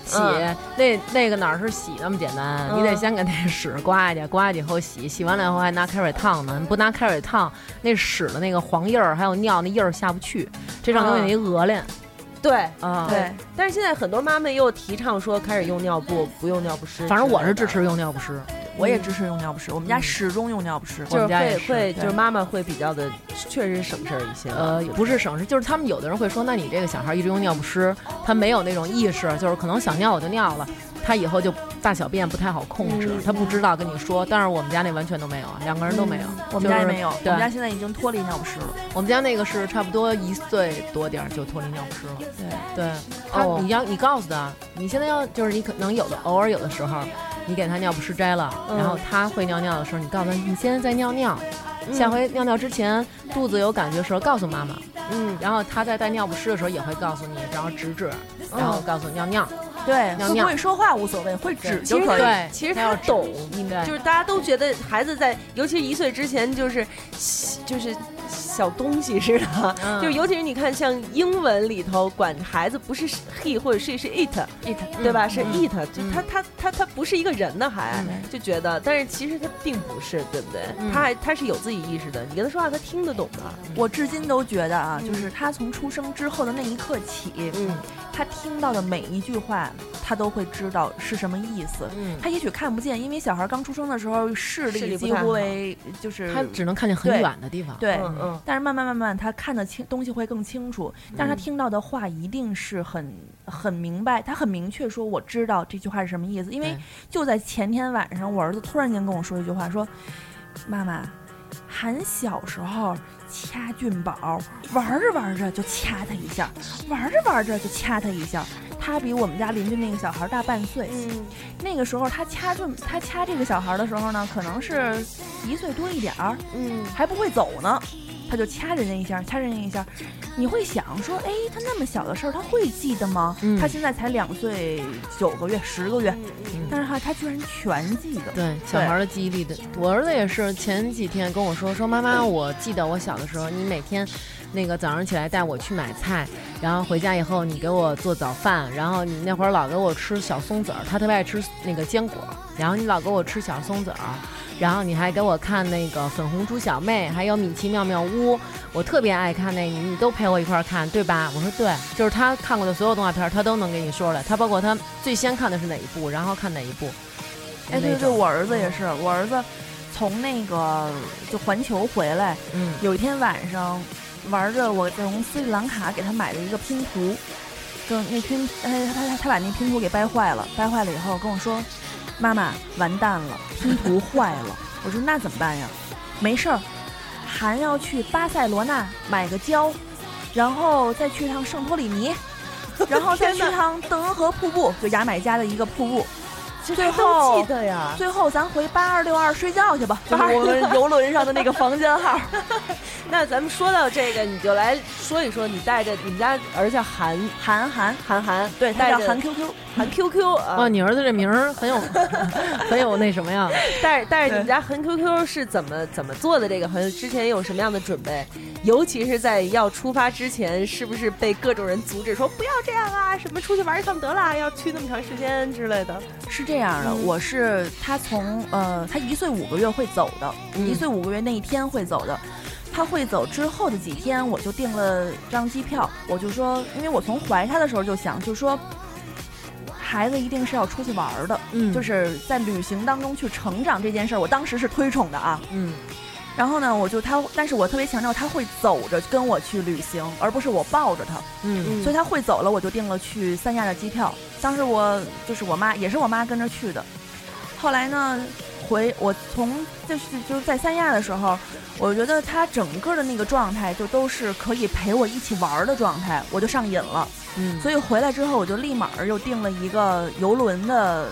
洗、嗯那那个哪儿是洗那么简单？嗯你得先给那屎刮下去，刮下去以后洗，洗完了以后还拿开水烫呢。你不拿开水烫，那屎的那个黄印儿还有尿那印儿下不去，这上头有一鹅练对。啊。对，但是现在很多妈妈又提倡说开始用尿布，不用尿不湿。反正我是支持用尿不湿，我也支持用尿不湿，我们家始终用尿不湿。就是我们家也会会就是妈妈会比较的，确实省事儿一些。呃，不是省事，就是他们有的人会说，那你这个小孩一直用尿不湿，他没有那种意识，就是可能想尿我就尿了，他以后就大小便不太好控制，嗯他不知道跟你说。但是我们家那完全都没有啊，两个人都没有，我们家也没有，我们家现在已经脱离尿不湿了。我们家那个是差不多一岁多点儿就脱离尿不湿了。对，对，他、哦你要你告诉他，你现在要就是你可能有的偶尔有的时候，你给他尿不湿摘了，嗯然后他会尿尿的时候，你告诉他你现在在尿尿，嗯下回尿尿之前肚子有感觉的时候告诉妈妈，嗯，然后他在带尿不湿的时候也会告诉你，然后指指，然后告诉尿尿。对，尿尿。会不会说话无所谓，会指就可以。对其实他懂，应该就是大家都觉得孩子在，尤其是一岁之前，就是就是小东西似的。嗯就尤其是你看，像英文里头管孩子不是 he 或者是是 it，it 对吧？是嗯 it，就嗯他他他他不是一个人呢，还嗯就觉得，但是其实他并不是，对不对？嗯他还他是有自己意识的，你跟他说话，他听得懂的。我至今都觉得啊，嗯就是他从出生之后的那一刻起，嗯他听到的每一句话，他都会知道是什么意思。嗯，他也许看不见，因为小孩刚出生的时候视视力力几乎不太好为就是他只能看见很远的地方。对。嗯嗯。但是慢慢慢慢，他看得清东西会更清楚，但是他嗯听到的话一定是很很明白，他很明确说我知道这句话是什么意思。因为就在前天晚上，我儿子突然间跟我说一句话，说：“妈妈，喊小时候掐俊宝，玩着玩着就掐他一下，玩着玩着就掐他一下。他比我们家邻居那个小孩大半岁，嗯。那个时候他掐俊他掐这个小孩的时候呢，可能是一岁多一点儿，嗯。还不会走呢。”他就掐人家一下，掐人家一下，你会想说，哎，他那么小的事儿，他会记得吗？嗯他现在才两岁九个月、十个月，嗯但是哈，他居然全记得。对小孩的记忆力的，我儿子也是前几天跟我说说妈妈，我记得我小的时候，你每天那个早上起来带我去买菜，然后回家以后你给我做早饭，然后你那会儿老给我吃小松子儿，他特别爱吃那个坚果，然后你老给我吃小松子儿，然后你还给我看那个粉红猪小妹，还有米奇妙妙屋，我特别爱看那个，你都陪我一块儿看，对吧？我说对，就是他看过的所有动画片儿，他都能给你说出来，他包括他最先看的是哪一部，然后看哪一部。哎，对对对，我儿子也是，我儿子从那个就环球回来，嗯，有一天晚上玩着我从斯里兰卡给他买的一个拼图，就那拼，哎，他他他把那拼图给掰坏了，掰坏了以后跟我说：“妈妈，完蛋了，拼图坏了。”我说：“那怎么办呀？”没事儿，还要去巴塞罗那买个胶，然后再去趟圣托里尼，然后再去趟邓恩河瀑布，就牙买加的一个瀑布。最后记得呀。最后咱回八二六二睡觉去吧，就是我们游轮上的那个房间号。那咱们说到这个，你就来说一说，你带着你们家儿子叫韩韩韩韩韩，对，带着韩 QQ，韩 QQ 啊哇，，你儿子这名儿很有 很有那什么呀？但是但是你们家韩 QQ 是怎么怎么做的这个？好像之前有什么样的准备？尤其是在要出发之前，是不是被各种人阻止说不要这样啊？什么出去玩一趟得了，要去那么长时间之类的？是这样的，我是他从呃，他一岁五个月会走的，嗯一岁五个月那一天会走的。他会走之后的几天，我就订了张机票，我就说，因为我从怀他的时候就想，就说孩子一定是要出去玩儿的，嗯就是在旅行当中去成长这件事儿，我当时是推崇的啊。嗯然后呢，我就他，但是我特别强调他会走着跟我去旅行，而不是我抱着他。嗯所以他会走了，我就订了去三亚的机票。当时我就是我妈，也是我妈跟着去的。后来呢，回我从就是就是在三亚的时候，我觉得他整个的那个状态就都是可以陪我一起玩儿的状态，我就上瘾了。嗯，所以回来之后，我就立马又订了一个游轮的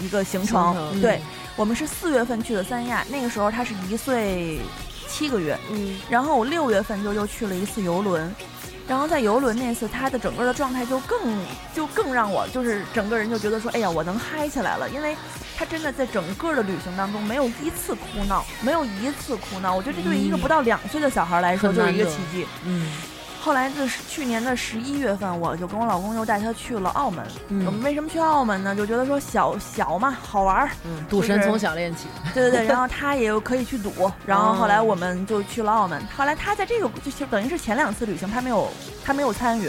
一个行程。行程对，我们是四月份去的三亚，那个时候他是一岁七个月。嗯。然后我六月份就又去了一次游轮，然后在游轮那次，他的整个的状态就更就更让我就是整个人就觉得说，哎呀，我能嗨起来了，因为他真的在整个的旅行当中没有一次哭闹，没有一次哭闹，我觉得这对于一个不到两岁的小孩来说就是一个奇迹。嗯后来就是去年的十一月份，我就跟我老公又带他去了澳门。嗯我们为什么去澳门呢？就觉得说小小嘛，好玩儿，嗯，赌神从小练起。对对对，然后他也有可以去赌，然后后来我们就去了澳门。后来他在这个就就等于是前两次旅行他没有他没有参与，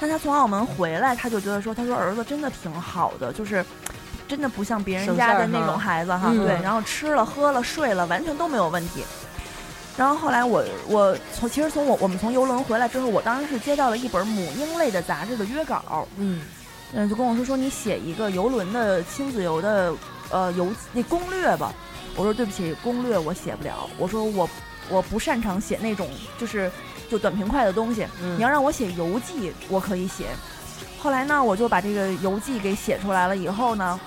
但他从澳门回来，他就觉得说，他说儿子真的挺好的，就是。真的不像别人家的那种孩子哈，嗯对，然后吃了喝了睡了，完全都没有问题。然后后来我我从其实从我我们从游轮回来之后，我当时是接到了一本母婴类的杂志的约稿，嗯嗯，就跟我说说你写一个游轮的亲子游的呃游那攻略吧。我说对不起，攻略我写不了。我说我我不擅长写那种就是就短平快的东西。嗯你要让我写游记，我可以写。后来呢，我就把这个游记给写出来了。以后呢，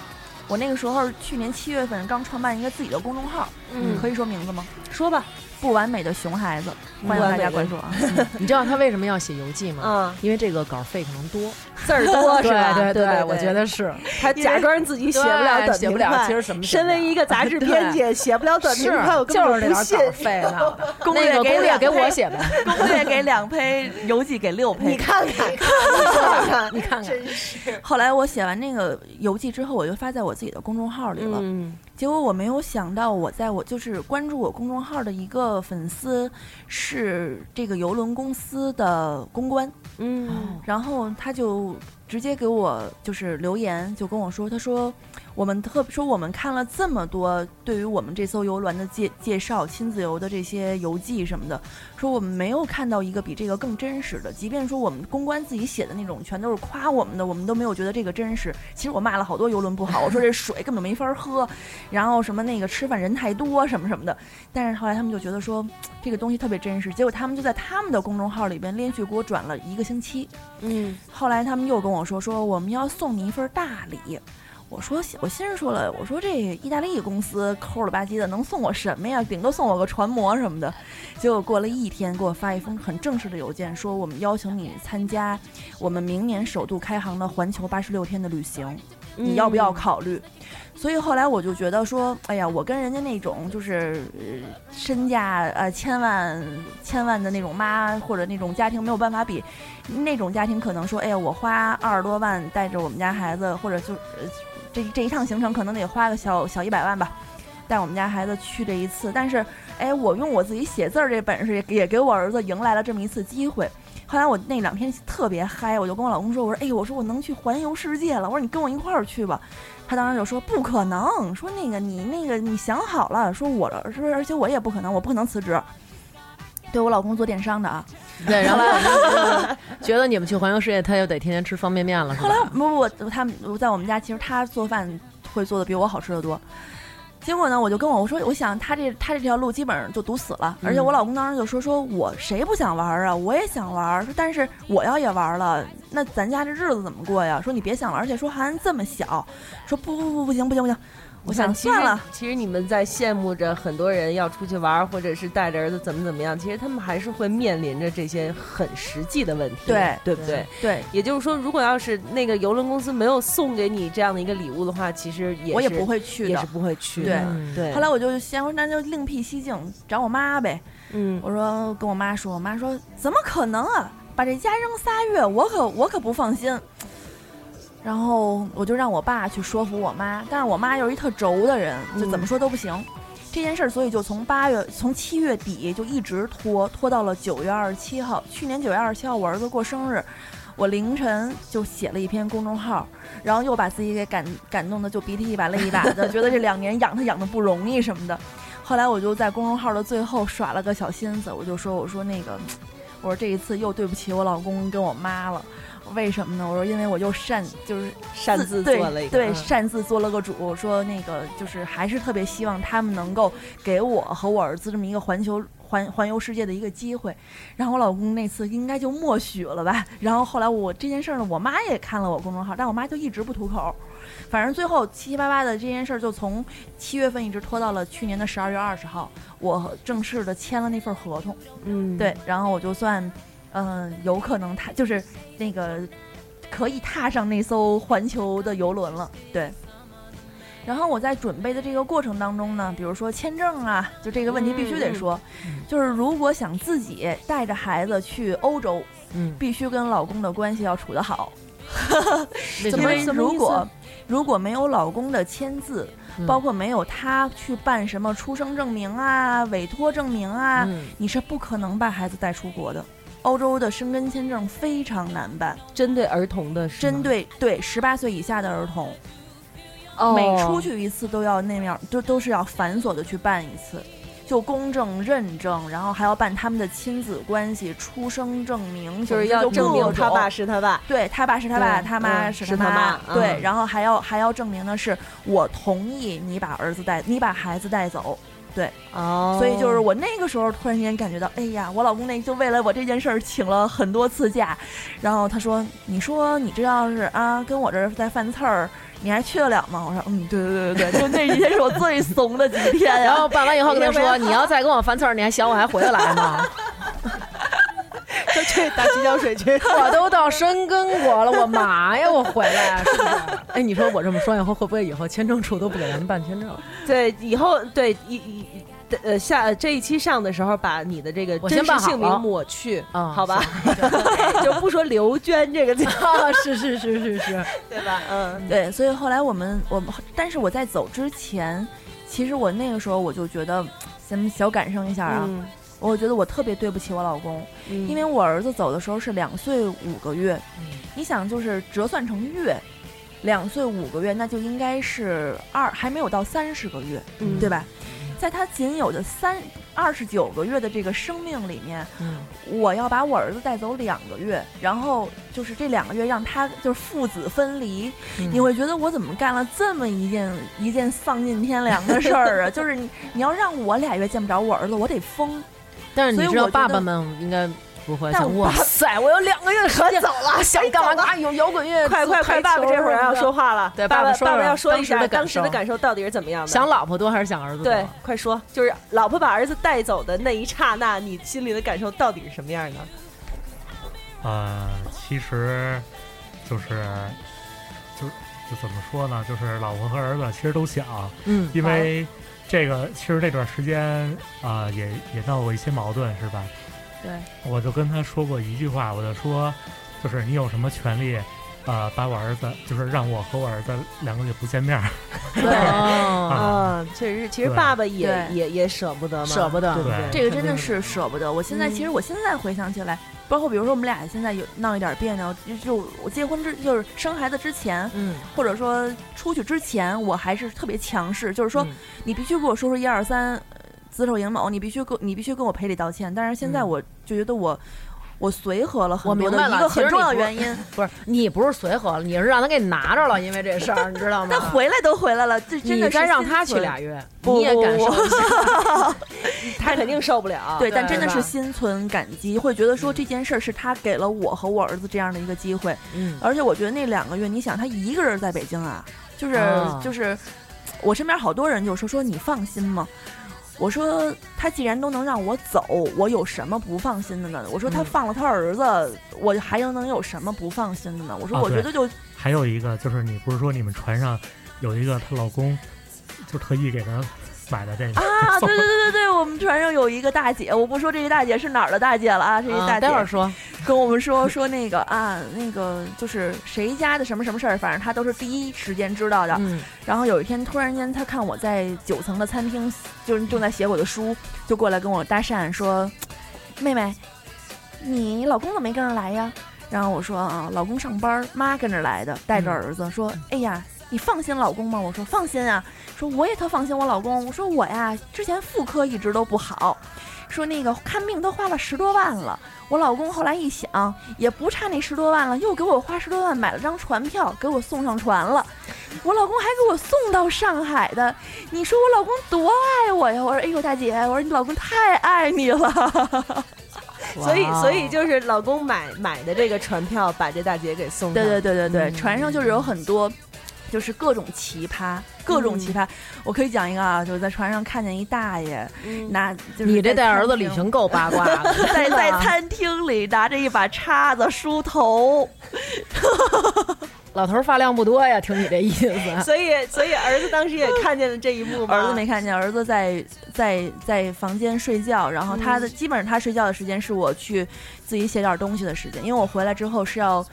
我那个时候去年七月份刚创办一个自己的公众号，嗯，可以说名字吗？说吧，不完美的熊孩子，欢迎大家关注啊！你知道他为什么要写游记吗？啊，因为这个稿费可能多。字儿多 是吧？对对我觉得是他假装自己写不了写不了其实什么身为一个杂志编辑，写不了短平快，我根就是。那点稿费呢。攻 略那个攻略给我写呗。攻略给两胚，游记给六胚。你看看，你看看，你看看，真是。后来我写完那个游记之后，我就发在我自己的公众号里了。嗯结果我没有想到，我在我就是关注我公众号的一个粉丝是这个邮轮公司的公关，嗯。然后他就直接给我就是留言，就跟我说，他说我们特说我们看了这么多对于我们这艘游轮的介介绍、亲子游的这些游记什么的，说我们没有看到一个比这个更真实的。即便说我们公关自己写的那种全都是夸我们的，我们都没有觉得这个真实。其实我骂了好多游轮不好，我说这水根本没法喝，然后什么那个吃饭人太多什么什么的。但是后来他们就觉得说这个东西特别真实，结果他们就在他们的公众号里边连续给我转了一个星期。嗯后来他们又跟我说说我们要送你一份大礼。我说我先说了，我说这意大利公司抠了吧唧的，能送我什么呀？顶多送我个船模什么的。结果过了一天，给我发一封很正式的邮件，说我们邀请你参加我们明年首度开航的环球八十六天的旅行。你要不要嗯考虑？所以后来我就觉得说，哎呀，我跟人家那种就是呃身价呃千万千万的那种妈或者那种家庭没有办法比，那种家庭可能说，哎呀，我花二十多万带着我们家孩子，或者就呃这这一趟行程可能得花个小小一百万吧，带我们家孩子去这一次，但是哎，我用我自己写字儿这本事也也给我儿子迎来了这么一次机会。后来我那两天特别嗨，我就跟我老公说：“我说，哎，我说我能去环游世界了。我说你跟我一块儿去吧。”他当时就说：“不可能，说那个你那个你想好了，说我说而且我也不可能，我不可能辞职。”对我老公做电商的啊，对，然后觉得你们去环游世界，他就得天天吃方便面了，是后来吧？不不不，他们在我们家，其实他做饭会做的比我好吃的多。结果呢，我就跟我我说，我想他这他这条路基本上就堵死了。而且我老公当时就说，说我谁不想玩啊？我也想玩，说但是我要也玩了，那咱家这日子怎么过呀？说你别想了，而且说还这么小，说不不不不行不行不行，我想算了。其实你们在羡慕着很多人要出去玩儿，或者是带着儿子怎么怎么样，其实他们还是会面临着这些很实际的问题，对对不对？对，也就是说，如果要是那个游轮公司没有送给你这样的一个礼物的话，其实也是我也不会去的也是。不会去的。嗯对，后来我就先说，那就另辟蹊径，找我妈呗。嗯，我说跟我妈说，我妈说怎么可能啊？把这家扔仨月，我可我可不放心。然后我就让我爸去说服我妈，但是我妈又是一特轴的人，就怎么说都不行。这件事儿，所以就从八月，从七月底就一直拖，拖到了九月二十七号。去年九月二十七号，我儿子过生日，我凌晨就写了一篇公众号，然后又把自己给感感动的就鼻涕一把泪一把的，觉得这两年养他养的不容易什么的。后来我就在公众号的最后耍了个小心思，我就说我说那个，我说这一次又对不起我老公跟我妈了。为什么呢？我说因为我又擅就是擅自做了一个嗯对擅自做了个主，说那个就是还是特别希望他们能够给我和我儿子这么一个环球环环游世界的一个机会。然后我老公那次应该就默许了吧。然后后来我这件事儿呢，我妈也看了我公众号，但我妈就一直不吐口。反正最后七七八八的这件事儿就从七月份一直拖到了去年的十二月二十号，我正式的签了那份合同。嗯，对，然后我就算，嗯、有可能他就是那个可以踏上那艘环球的游轮了。对。然后我在准备的这个过程当中呢，比如说签证啊，就这个问题必须得说，就是如果想自己带着孩子去欧洲，嗯，必须跟老公的关系要处得好，为什么因为如果如果没有老公的签字，嗯包括没有他去办什么出生证明啊、委托证明啊，嗯你是不可能把孩子带出国的。欧洲的申根签证非常难办，针对儿童的，针对对十八岁以下的儿童，哦。每出去一次都要那样，都都是要繁琐的去办一次，就公证认证，然后还要办他们的亲子关系、出生证明，就是要证明他爸是他爸。对他爸是他爸，他妈嗯是他妈对，嗯。然后还要还要证明的是我同意你把儿子带，你把孩子带走。哦所以就是我那个时候突然间感觉到，哎呀，我老公那就为了我这件事儿请了很多次假，然后他说，你说你这要是啊跟我这儿在犯刺儿，你还去得了吗？我说，嗯，对对对对对，就那几天是我最怂的几天呀。然后办完以后跟他说：“你要再跟我犯刺儿，你还想我还回得来吗？就去打洗脚水去。我都到深根国了，我嘛呀，我回来是不是？哎，你说我这么说以后，会不会以后签证处都不给咱们办签证了？对，以后对一一呃下这一期上的时候，把你的这个我真实姓名抹去，啊好吧？就不说刘娟这个字，啊，是是是是是，对吧？嗯，对，所以后来我们我们，但是我在走之前，其实我那个时候我就觉得，咱们小感受一下啊，嗯我觉得我特别对不起我老公，嗯因为我儿子走的时候是两岁五个月，你想就是折算成月，两岁五个月，那就应该是二还没有到三十个月，嗯对吧？在他仅有的三二十九个月的这个生命里面，嗯，我要把我儿子带走两个月，然后就是这两个月让他就是父子分离，嗯你会觉得我怎么干了这么一件一件丧尽天良的事儿啊？就是你你要让我俩月见不着我儿子，我得疯。但是你知道，爸爸们应该不会想，哇塞，我有两个月的时间，走了，想干嘛干嘛，有摇滚乐，快快快！爸爸这会儿要说话了，对爸爸爸爸要说一下当时的感受感受到底是怎么样的？想老婆多还是想儿子多？对，快说，就是老婆把儿子带走的那一刹那，你心里的感受到底是什么样的？呃，其实就是就就怎么说呢？就是老婆和儿子其实都想，嗯，因为这个其实这段时间啊、也也闹过一些矛盾，是吧？对，我就跟他说过一句话，我就说，就是你有什么权利，呃，把我儿子，就是让我和我儿子两个月不见面儿？对。哦，啊，确实是，其实爸爸也也也舍不得嘛，舍不得对对？这个真的是舍不得。我现在其实我现在回想起来，包括比如说我们俩现在有闹一点别扭，就就我结婚之就是生孩子之前，嗯，或者说出去之前，我还是特别强势，就是说嗯你必须给我说出一二三，呃子丑寅卯，你必须跟你必须跟我赔礼道歉。但是现在嗯我就觉得我。我随和了我明很多的一白了其实个很重要原因，不是你不是随和了，你是让他给你拿着了，因为这事儿，你知道吗？他回来都回来了，这真的你是让他去俩月，你也感受一下。他肯定受不了。对，但真的是心存感激，会觉得说这件事儿是他给了我和我儿子这样的一个机会，嗯，而且我觉得那两个月，你想他一个人在北京啊，就是、啊就是，我身边好多人就说说你放心吗？我说他既然都能让我走，我有什么不放心的呢？我说他嗯放了他儿子，我还能能有什么不放心的呢？我说我觉得就还有一个就是，你不是说你们船上有一个她老公，就特意给她买的这个啊，对对对对对，我们船上有一个大姐，我不说这个大姐是哪儿的大姐了啊，这一啊大姐、待会儿说，跟我们说说那个啊，那个就是谁家的什么什么事儿，反正她都是第一时间知道的。嗯然后有一天突然间，她看我在九层的餐厅，就是正在写我的书，就过来跟我搭讪说：“妹妹，你老公怎么没跟着来呀？”然后我说：“啊，老公上班，妈跟着来的，带着儿子。说：“哎呀，你放心老公吗？”我说：“放心啊。”说：“我也特放心我老公。”我说：“我呀，之前妇科一直都不好，说那个看病都花了十多万了。我老公后来一想，也不差那十多万了，又给我花十多万买了张船票，给我送上船了。我老公还给我送到上海的，你说我老公多爱我呀？我说，哎呦大姐，我说你老公太爱你了。所以所以就是老公买买的这个船票，把这大姐给送对。对对对对，嗯船上就是有很多。就是各种奇葩，各种奇葩。我可以讲一个啊，就是在船上看见一大爷嗯拿，就是你这带儿子旅行够八卦的，在在餐厅里拿着一把叉子梳头，老头儿发量不多呀，听你这意思。所以所以儿子当时也看见了这一幕吗？儿子没看见，儿子在在在房间睡觉，然后他的、基本上他睡觉的时间是我去自己写点东西的时间，因为我回来之后是要。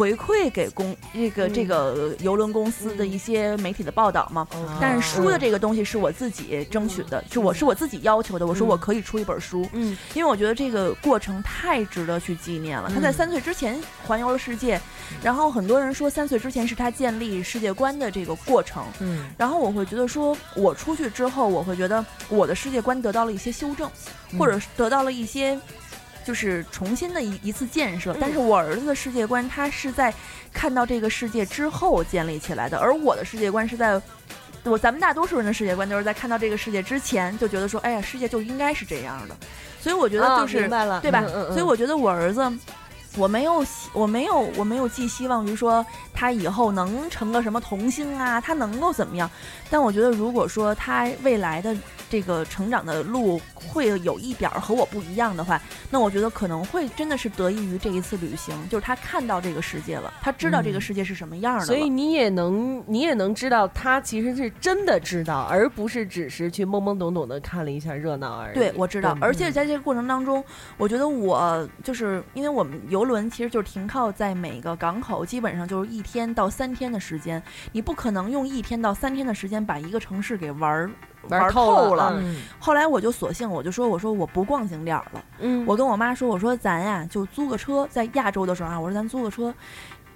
回馈给公这个嗯这个邮轮公司的一些媒体的报道嘛，哦但是书的这个东西是我自己争取的，就我是我自己要求的。我说我可以出一本书，嗯，因为我觉得这个过程太值得去纪念了。他在嗯三岁之前环游了世界，然后很多人说三岁之前是他建立世界观的这个过程。嗯然后我会觉得说，我出去之后，我会觉得我的世界观得到了一些修正，嗯或者是得到了一些。就是重新的一一次建设，但是我儿子的世界观，他是在看到这个世界之后建立起来的，而我的世界观是在，我咱们大多数人的世界观都是在看到这个世界之前就觉得说，哎呀，世界就应该是这样的，所以我觉得啊就是、对吧？嗯嗯嗯。所以我觉得我儿子，我没有希，我没有，我没有寄希望于说他以后能成个什么童星啊，他能够怎么样？但我觉得，如果说他未来的这个成长的路会有一点儿和我不一样的话，那我觉得可能会真的是得益于这一次旅行，就是他看到这个世界了，他知道这个嗯世界是什么样的了。所以你也能，你也能知道他其实是真的知道，而不是只是去懵懵懂懂的看了一下热闹而已。对，我知道，而且在这个过程当中，我觉得我就是因为我们游轮其实就是停靠在每个港口，基本上就是一天到三天的时间，你不可能用一天到三天的时间把一个城市给玩儿玩透透了嗯后来我就索性我就说，我说我不逛景点了，嗯，我跟我妈说，我说咱呀就租个车，在亚洲的时候啊，我说咱租个车，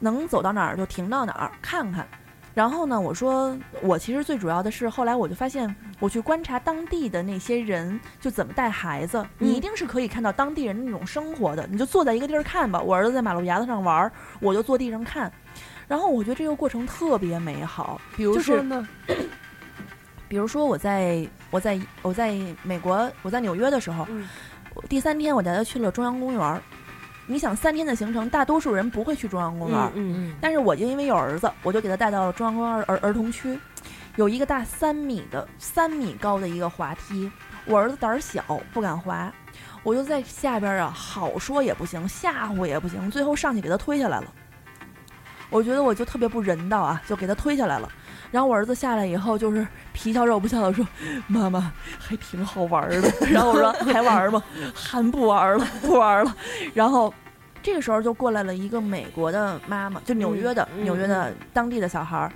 能走到哪儿就停到哪儿看看。然后呢，我说我其实最主要的是，后来我就发现，我去观察当地的那些人就怎么带孩子，你一定是可以看到当地人的那种生活的。你就坐在一个地儿看吧，我儿子在马路牙子上玩儿，我就坐地上看。然后我觉得这个过程特别美好，比如就是说呢，比如说我在我在我在美国我在纽约的时候，第三天我带他去了中央公园儿。你想三天的行程，大多数人不会去中央公园，嗯嗯但是我就因为有儿子，我就给他带到了中央公园儿儿儿童区，有一个大三米的三米高的一个滑梯，我儿子胆儿小不敢滑，我就在下边啊，好说也不行，吓唬也不行，最后上去给他推下来了。我觉得我就特别不人道啊，就给他推下来了。然后我儿子下来以后，就是皮笑肉不笑的说：“妈妈还挺好玩儿的。”然后我说：“还玩儿吗？还不玩儿了，不玩儿了。”然后这个时候就过来了一个美国的妈妈，就纽约的、纽约的当地的小孩儿。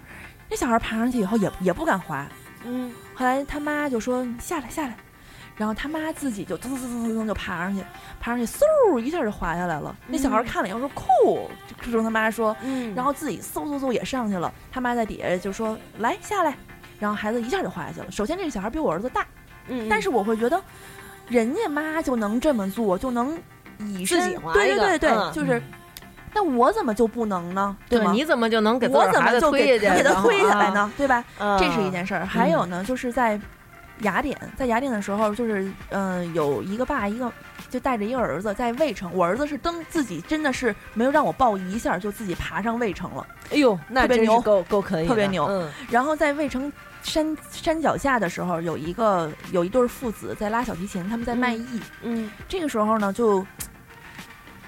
那小孩爬上去以后也也不敢滑，嗯后来他妈就说：“你下来，下来。”然后他妈自己就噔噔噔噔噔就爬上去，爬上去，嗖一下就滑下来了。那小孩看了以后说：“酷！”就跟他妈说，嗯然后自己嗖嗖嗖也上去了。他妈在底下就说：“来，下来。”然后孩子一下就滑下去了。首先，这个小孩比我儿子大，嗯，但是我会觉得，人家妈就能这么做，就能以自身己滑对对对对，嗯就是。那我怎么就不能呢？对吗？你怎么就能给我怎么就给给他推下来啊？呢？对吧？啊这是一件事儿。还有呢，就是在雅典，在雅典的时候，就是嗯、有一个爸，一个就带着一个儿子在卫城。我儿子是登自己真的是没有让我抱一下，就自己爬上卫城了。哎呦，那特别牛够够可以，特别牛嗯然后在卫城山山脚下的时候，有一个有一对父子在拉小提琴，他们在卖艺。嗯这个时候呢，就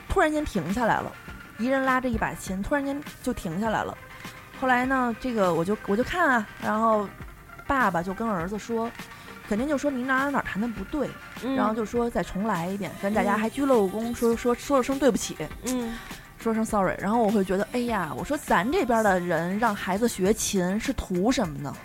突然间停下来了，一人拉着一把琴，突然间就停下来了。后来呢，这个我就我就看啊，然后爸爸就跟儿子说，肯定就说您哪哪哪弹的不对，嗯然后就说再重来一遍，跟大家嗯还鞠了个躬，说说说了声对不起，嗯说声 sorry。然后我会觉得，哎呀，我说咱这边的人让孩子学琴是图什么呢？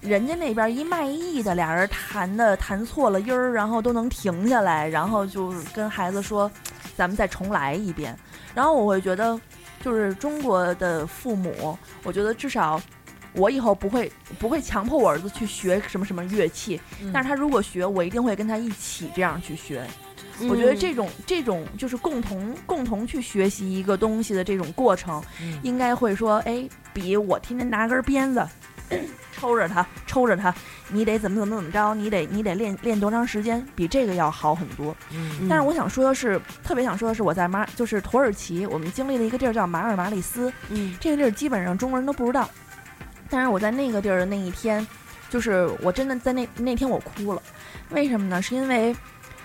人家那边一卖艺的，俩人弹的弹错了音儿，然后都能停下来，然后就跟孩子说，咱们再重来一遍。然后我会觉得，就是中国的父母，我觉得至少我以后不会不会强迫我儿子去学什么什么乐器，嗯但是他如果学，我一定会跟他一起这样去学。嗯我觉得这种这种就是共同共同去学习一个东西的这种过程，嗯应该会说，哎，比我天天拿根鞭子抽着他抽着他，你得怎么怎么怎么着，你得你得练练多长时间，比这个要好很多。嗯但是我想说的是，特别想说的是，我在马就是土耳其，我们经历了一个地儿叫马尔马里斯，嗯这个地儿基本上中国人都不知道。但是我在那个地儿的那一天，就是我真的在那那天我哭了，为什么呢？是因为，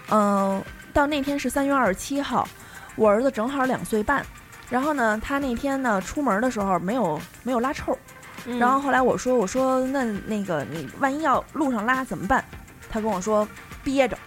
嗯、到那天是三月二十七号，我儿子正好两岁半，然后呢，他那天呢出门的时候没有没有拉臭，嗯然后后来我说我说那那个你万一要路上拉怎么办？他跟我说憋着。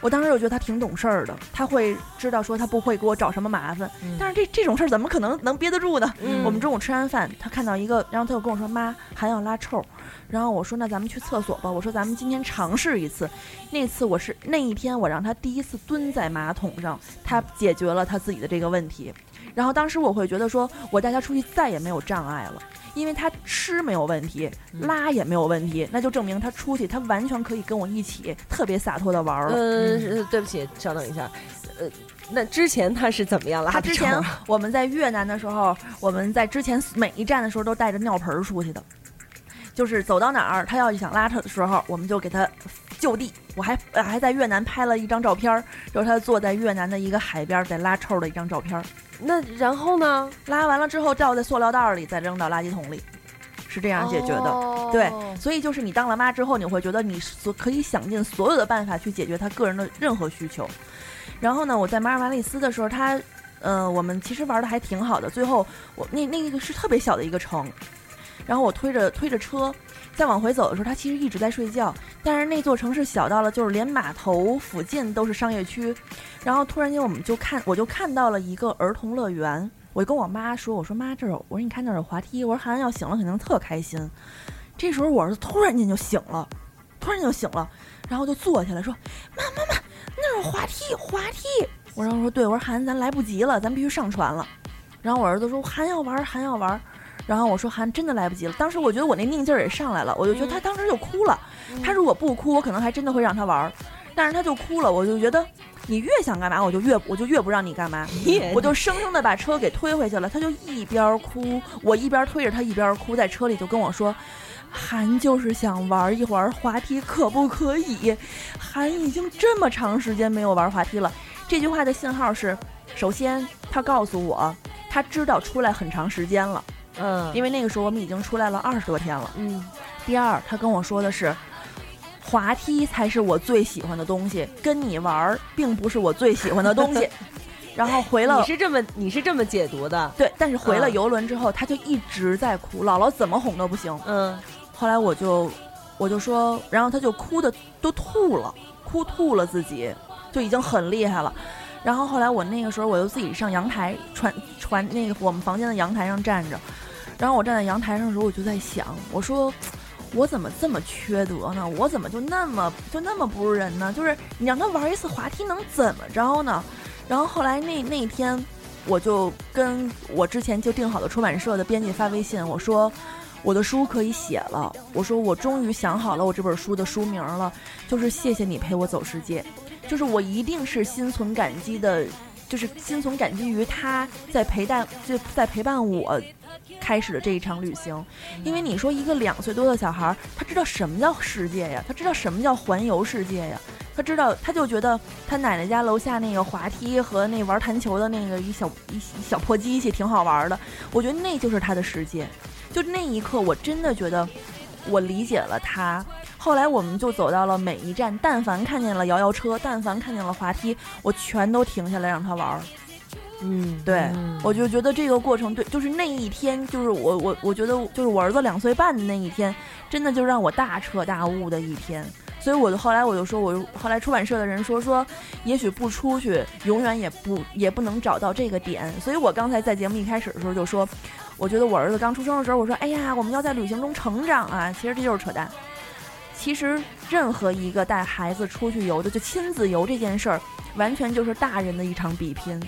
我当时就觉得他挺懂事儿的，他会知道说他不会给我找什么麻烦。嗯但是这这种事儿怎么可能能憋得住呢？嗯我们中午吃完饭，他看到一个，然后他就跟我说：“妈，还要拉臭。”然后我说：“那咱们去厕所吧。”我说：“咱们今天尝试一次。”那次我是那一天我让他第一次蹲在马桶上，他解决了他自己的这个问题。然后当时我会觉得说，我带他出去再也没有障碍了。因为他吃没有问题，嗯拉也没有问题，那就证明他出去，他完全可以跟我一起特别洒脱的玩儿了。呃，对不起，稍等一下，呃，那之前他是怎么样拉的他之前 我们在越南的时候，我们在之前每一站的时候都带着尿盆儿出去的，就是走到哪儿他要想拉他的时候，我们就给他就地。我还呃还在越南拍了一张照片儿，就是他坐在越南的一个海边儿在拉臭的一张照片儿。那然后呢？拉完了之后倒在塑料袋儿里，再扔到垃圾桶里，是这样解决的。哦对，所以就是你当了妈之后，你会觉得你所可以想尽所有的办法去解决他个人的任何需求。然后呢，我在马尔瓦里斯的时候，他，呃，我们其实玩的还挺好的。最后我那那个是特别小的一个城，然后我推着推着车，再往回走的时候，他其实一直在睡觉。但是那座城市小到了，就是连码头附近都是商业区。然后突然间，我们就看我就看到了一个儿童乐园。我就跟我妈说：“我说妈，这儿我说你看那儿有滑梯。我说涵涵要醒了肯定特开心。”这时候我儿子突然间就醒了，突然间就醒了，然后就坐起来说：“妈妈妈，那儿有滑梯，滑梯。”我然后说：“对，我说涵，咱来不及了，咱必须上船了。”然后我儿子说：“涵要玩，涵要玩。”然后我说：“还真的来不及了。”当时我觉得我那拧劲儿也上来了，我就觉得他当时就哭了。他如果不哭，我可能还真的会让他玩儿，但是他就哭了，我就觉得你越想干嘛，我就越我就越不让你干嘛。我就生生的把车给推回去了，他就一边哭，我一边推着他一边哭，在车里就跟我说：“韩就是想玩一会儿滑梯，可不可以？”韩已经这么长时间没有玩滑梯了。这句话的信号是：首先，他告诉我他知道出来很长时间了，嗯，因为那个时候我们已经出来了二十多天了。嗯第二，他跟我说的是，滑梯才是我最喜欢的东西，跟你玩儿并不是我最喜欢的东西。然后回了你是这么你是这么解读的，对，但是回了嗯游轮之后，他就一直在哭，姥姥怎么哄都不行。嗯后来我就我就说，然后他就哭的都吐了，哭吐了自己，就已经很厉害了。然后后来我那个时候我就自己上阳台传传那个我们房间的阳台上站着，然后我站在阳台上的时候，我就在想，我说 我怎么这么缺德呢？我怎么就那么就那么不是人呢？就是你让他玩一次滑梯能怎么着呢？然后后来那那天，我就跟我之前就定好的出版社的编辑发微信，我说我的书可以写了，我说我终于想好了我这本书的书名了，就是谢谢你陪我走世界，就是我一定是心存感激的，就是心存感激于他在陪伴，就在陪伴我。开始的这一场旅行，因为你说一个两岁多的小孩，他知道什么叫世界呀？他知道什么叫环游世界呀？他知道，他就觉得他奶奶家楼下那个滑梯和那玩弹球的那个一小一小破机器挺好玩的。我觉得那就是他的世界。就那一刻，我真的觉得我理解了他。后来我们就走到了每一站，但凡看见了摇摇车，但凡看见了滑梯，我全都停下来让他玩儿。嗯，对，嗯我就觉得这个过程对，就是那一天，就是我我我觉得就是我儿子两岁半的那一天，真的就让我大彻大悟的一天。所以我就后来我就说，我后来出版社的人说说，也许不出去，永远也不也不能找到这个点。所以我刚才在节目一开始的时候就说，我觉得我儿子刚出生的时候，我说，哎呀，我们要在旅行中成长啊，其实这就是扯淡。其实任何一个带孩子出去游的，就亲子游这件事儿，完全就是大人的一场比拼。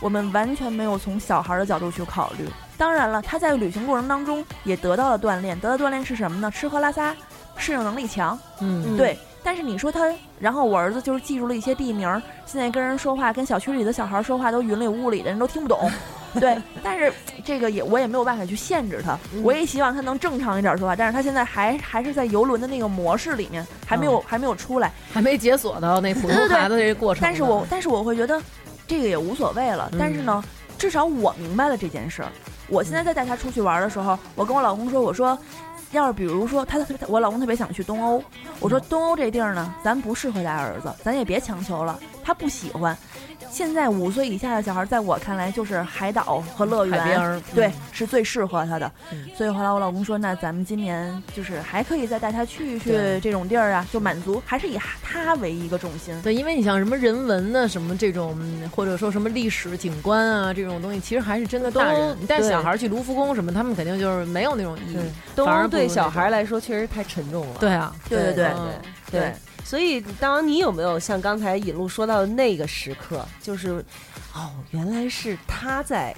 我们完全没有从小孩的角度去考虑。当然了，他在旅行过程当中也得到了锻炼，得到锻炼是什么呢？吃喝拉撒，适应能力强。嗯对，但是你说他，然后我儿子就是记住了一些地名儿，现在跟人说话，跟小区里的小孩说话都云里雾里的，人都听不懂。对，但是这个也我也没有办法去限制他，我也希望他能正常一点说话，但是他现在还还是在游轮的那个模式里面，还没有、还没有出来。还没解锁到那普通 对对孩子这个过程呢。但是我但是我会觉得这个也无所谓了。但是呢，至少我明白了这件事儿。我现在在带他出去玩的时候，我跟我老公说，我说。要是比如说他，他我老公特别想去东欧，我说东欧这地儿呢，咱不适合带儿子，咱也别强求了，他不喜欢。现在五岁以下的小孩，在我看来就是海岛和乐园，对嗯，是最适合他的。嗯所以后来我老公说，那咱们今年就是还可以再带他去一去这种地儿啊，就满足还是以他为一个重心。对，因为你像什么人文的什么这种，嗯或者说什么历史景观啊这种东西，其实还是真的大都人。你带小孩去卢浮宫什么，他们肯定就是没有那种意义。东反而对小孩来说确实太沉重了。对啊，对对对对，所以当你有没有像刚才尹路说到的那个时刻，就是哦，原来是他在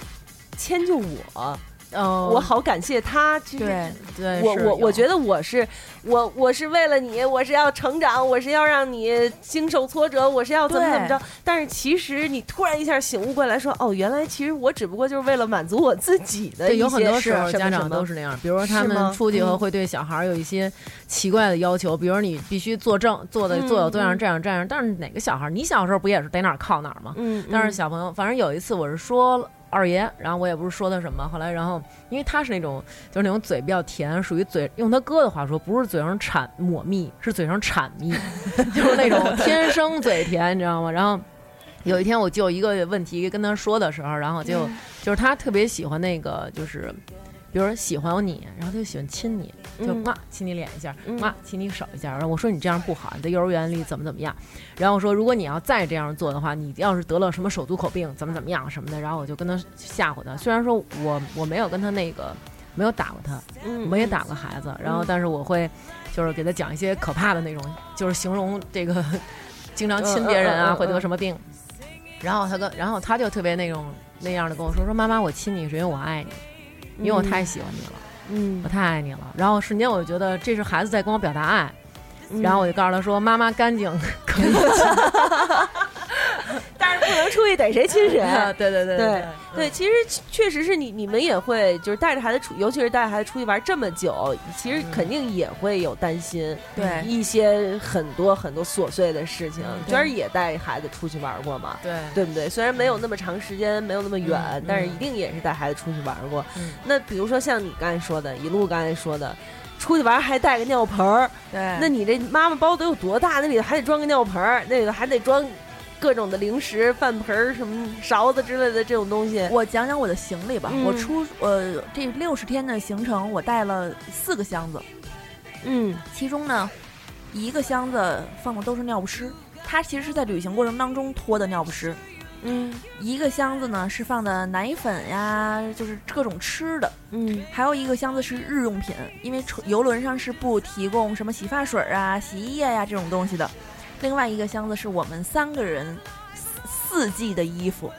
迁就我，哦，我好感谢他。其实对，对，我我我觉得得我是我我是为了你，我是要成长，我是要让你经受挫折，我是要怎么怎么着。但是其实你突然一下醒悟过来说，哦，原来其实我只不过就是为了满足我自己的对，一些有很多时候家长都是那样，比如说他们出去以后嗯会对小孩儿有一些奇怪的要求，比如你必须坐正，坐的嗯坐有多样嗯这样这样。但是哪个小孩儿，你小时候不也是逮哪儿靠哪儿吗？嗯，但是嗯小朋友，反正有一次我是说二爷，然后我也不是说他什么，后来然后因为他是那种就是那种嘴比较甜，属于嘴用他哥的话说，不是嘴上产抹蜜，是嘴上产蜜，就是那种 天生嘴甜，你知道吗？然后。有一天，我就有一个问题跟他说的时候，然后就就是他特别喜欢那个，就是比如说喜欢你，然后他就喜欢亲你，就嗯亲你脸一下，嗯亲你手一下。然后我说你这样不好，你在幼儿园里怎么怎么样。然后我说如果你要再这样做的话，你要是得了什么手足口病，怎么怎么样什么的。然后我就跟他吓唬他，虽然说我我没有跟他那个没有打过他，嗯我也打过孩子，然后但是我会就是给他讲一些可怕的那种，就是形容这个经常亲别人啊会得什么病。然后他跟然后他就特别那种那样的跟我说说妈妈我亲你是因为我爱你，因为我太喜欢你了，嗯我太爱你了。然后瞬间我就觉得这是孩子在跟我表达爱，嗯然后我就告诉他说妈妈干净可以亲。但是不能出去逮谁亲谁。对对对对对，其实确实是你你们也会就是带着孩子出，尤其是带着孩子出去玩这么久，其实肯定也会有担心，对一些很多很多琐碎的事情。嗯娟儿也带孩子出去玩过嘛，对对不对？虽然没有那么长时间，没有那么远，嗯但是一定也是带孩子出去玩过。嗯那比如说像你刚才说的，一路刚才说的。出去玩还带个尿盆儿，对，那你这妈妈包得有多大？那里头还得装个尿盆儿，那里头还得装各种的零食、饭盆儿、什么勺子之类的这种东西。我讲讲我的行李吧。嗯我出呃这六十天的行程，我带了四个箱子，嗯其中呢，一个箱子放的都是尿不湿，它其实是在旅行过程当中脱的尿不湿。嗯一个箱子呢是放的奶粉呀，就是各种吃的，嗯还有一个箱子是日用品，因为船游轮上是不提供什么洗发水啊、洗衣液呀、这种东西的。另外一个箱子是我们三个人四四季的衣服，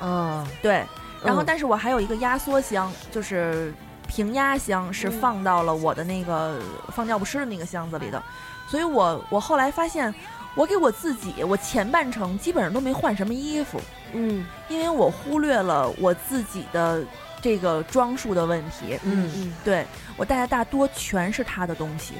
嗯，对。然后，嗯但是我还有一个压缩箱，就是平压箱，是嗯放到了我的那个放尿不湿的那个箱子里的。所以我我后来发现，我给我自己，我前半程基本上都没换什么衣服，嗯。因为我忽略了我自己的这个装束的问题。嗯嗯。对我带的大多全是他的东西，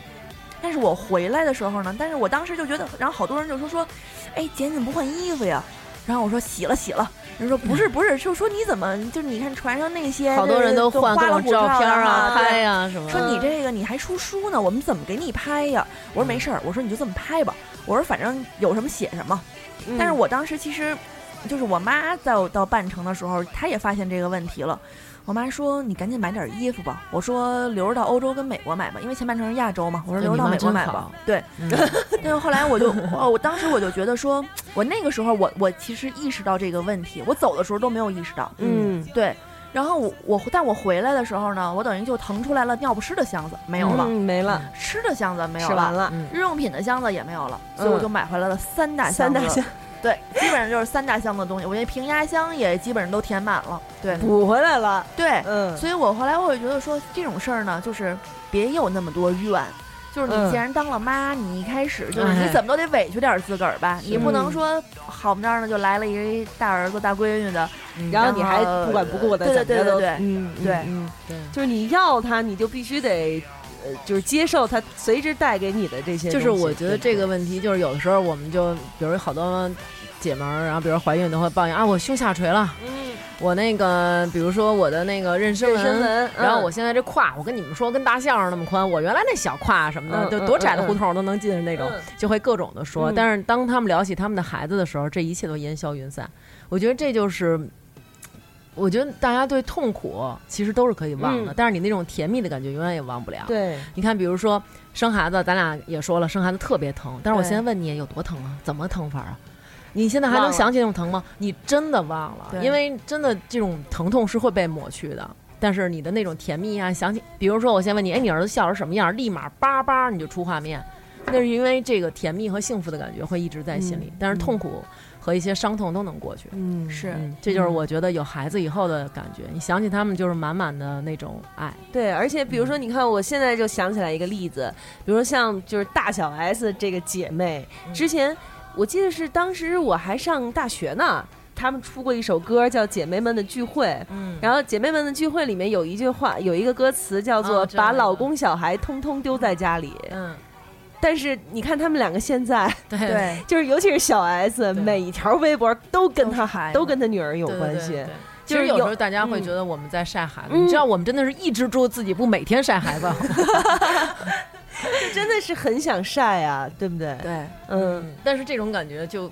但是我回来的时候呢，但是我当时就觉得，然后好多人就说说，哎，姐你怎么不换衣服呀？然后我说洗了洗了，人说不是不是，就说你怎么就是你看船上那些好多人都换各种照片啊、拍呀什么的。说你这个你还出书呢，我们怎么给你拍呀？我说没事儿，我说你就这么拍吧，我说反正有什么写什么。嗯但是我当时其实，就是我妈在我到半程的时候，她也发现这个问题了。我妈说：“你赶紧买点衣服吧。”我说：“留着到欧洲跟美国买吧，因为前半程是亚洲嘛。”我说：“留着到美国买吧。”对，嗯 但是后来我就，哦，我当时我就觉得说，我那个时候我我其实意识到这个问题，我走的时候都没有意识到。嗯对，然后我我但我回来的时候呢，我等于就腾出来了尿不湿的箱子没有了，嗯没了，吃的箱子没有吃完了，嗯日用品的箱子也没有了，所以我就买回来了三大箱子。三大箱对，基本上就是三大箱的东西。我那平压箱也基本上都填满了。对补回来了。对，嗯所以我后来我也觉得说这种事儿呢，就是别有那么多怨。就是你嗯既然当了妈，你一开始就是哎你怎么都得委屈点自个儿吧，你不能说好不着呢就来了一大儿子大闺女的，然后你还不管不顾的，对对怎么着都对对对嗯对嗯，对。就是你要他，你就必须得，呃，就是接受他随之带给你的这些。就是我觉得这个问题，就是有的时候我们就，比如好多姐们儿，然后比如怀孕都会抱怨啊，我胸下垂了，嗯，我那个，比如说我的那个妊娠纹，嗯然后我现在这胯，我跟你们说跟大象似的那么宽，我原来那小胯什么的，就多窄的嗯胡同我都能进那种，嗯就会各种的说。嗯但是当他们聊起他们的孩子的时候，这一切都烟消云散。我觉得这就是。我觉得大家对痛苦其实都是可以忘的，嗯但是你那种甜蜜的感觉永远也忘不了。对，你看，比如说生孩子，咱俩也说了，生孩子特别疼。但是我现在问你，有多疼啊？怎么疼法啊？你现在还能想起那种疼吗？你真的忘了，因为真的这种疼痛是会被抹去的。但是你的那种甜蜜啊，想起，比如说我先问你，哎，你儿子笑成什么样？立马叭叭你就出画面，那是因为这个甜蜜和幸福的感觉会一直在心里，嗯但是痛苦和一些伤痛都能过去。嗯是嗯，这就是我觉得有孩子以后的感觉。你想起他们，就是满满的那种爱。对，而且比如说，你看，我现在就想起来一个例子，比如说像就是大小 S 这个姐妹，之前我记得是当时我还上大学呢，他们出过一首歌叫《姐妹们的聚会》。嗯，然后《姐妹们的聚会》里面有一句话，有一个歌词叫做“把老公小孩通通丢在家里”。嗯，但是你看他们两个现在，对对，就是尤其是小 S，每一条微博都跟他孩子都跟他女儿有关系对对对对。其实有时候大家会嗯觉得我们在晒孩子，嗯你知道我们真的是抑制住自己不每天晒孩子。就真的是很想晒啊，对不对？对，嗯但是这种感觉就，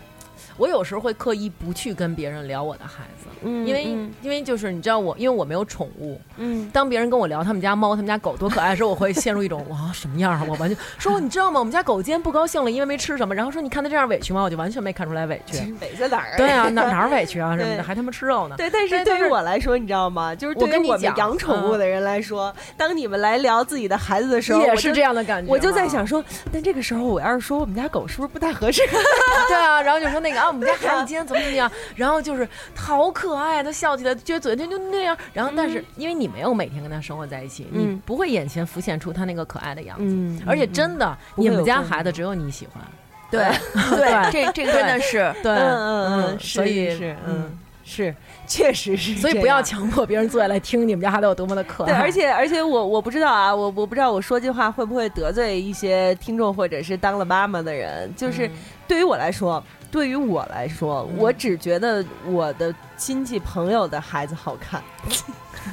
我有时候会刻意不去跟别人聊我的孩子，嗯，因为、嗯因为就是你知道我，因为我没有宠物，嗯当别人跟我聊他们家猫、他们家狗多可爱的时候，我会陷入一种哇什么样啊？我完全说你知道吗？我们家狗今天不高兴了，因为没吃什么。然后说你看它这样委屈吗？我就完全没看出来委屈。美在哪儿？对啊，哪哪儿 委屈啊什么的，还他妈吃肉呢。对，但是对于我来说，你知道吗？就是我对于我们养宠物的人来说，当你们来聊自己的孩子的时候，也是这样的感觉。我就在想，说，但这个时候我要是说我们家狗是不是不太合适？对啊，然后就说那个啊，我们家孩子今天怎么怎么样，然后就是好可爱，他笑起来撅嘴，他就那样。然后但是因为你没有每天跟他生活在一起，你嗯不会眼前浮现出他那个可爱的样子。嗯而且真的，你们家孩子只有你喜欢。对 对，这这个真的是对，嗯嗯嗯，所以是嗯是，确实是，所以不要强迫别人坐下来听你们家孩子有多么的可对，爱。而且而且我我不知道啊，我我不知道我说这话会不会得罪一些听众或者是当了妈妈的人。就是嗯对于我来说，对于我来说，我只觉得我的亲戚朋友的孩子好看。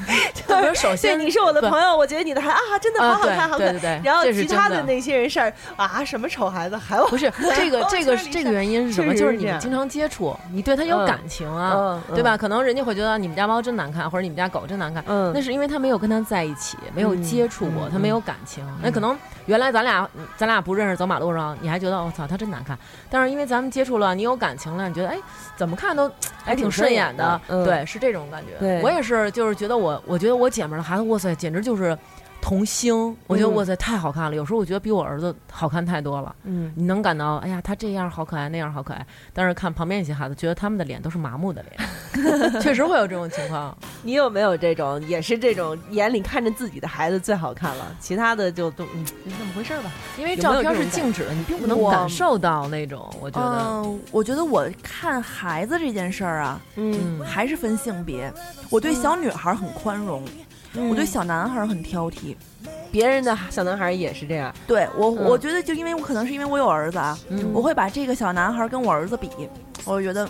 对我首对，先你是我的对朋友，我觉得你的孩啊，真的好啊，好看，好看。对对对，然后其他的那些人事儿啊，什么丑孩子，还有不是 这个这个哦这个原因是什么？就是是你们经常接触，你对它有嗯感情啊，对吧？可能人家会觉得你们家猫真难看，或者你们家狗真难看，嗯那是因为他没有跟它在一起，没有接触过，嗯他没有感情。那可能原来咱俩咱俩不认识，走马路上你还觉得我操它真难看，但是因为咱们接触了，你有感情了，你觉得哎怎么看都还挺顺眼的，嗯对，是这种感觉。对我也是，就是觉得我我觉得我姐们的孩子，哇塞，简直就是。童星，我觉得嗯哇塞太好看了，有时候我觉得比我儿子好看太多了。嗯，你能感到，哎呀，他这样好可爱，那样好可爱。但是看旁边一些孩子，觉得他们的脸都是麻木的脸，确实会有这种情况。你有没有这种，也是这种眼里看着自己的孩子最好看了，其他的就都嗯，就那么回事儿吧。因为照片是静止的，你并不能感受到那种。我觉得，嗯，我觉得我看孩子这件事儿啊，嗯，嗯，还是分性别。我对小女孩很宽容，我对嗯小男孩很挑剔。别人的小男孩也是这样。对我，嗯我觉得就因为我可能是因为我有儿子啊，嗯我会把这个小男孩跟我儿子比，我觉得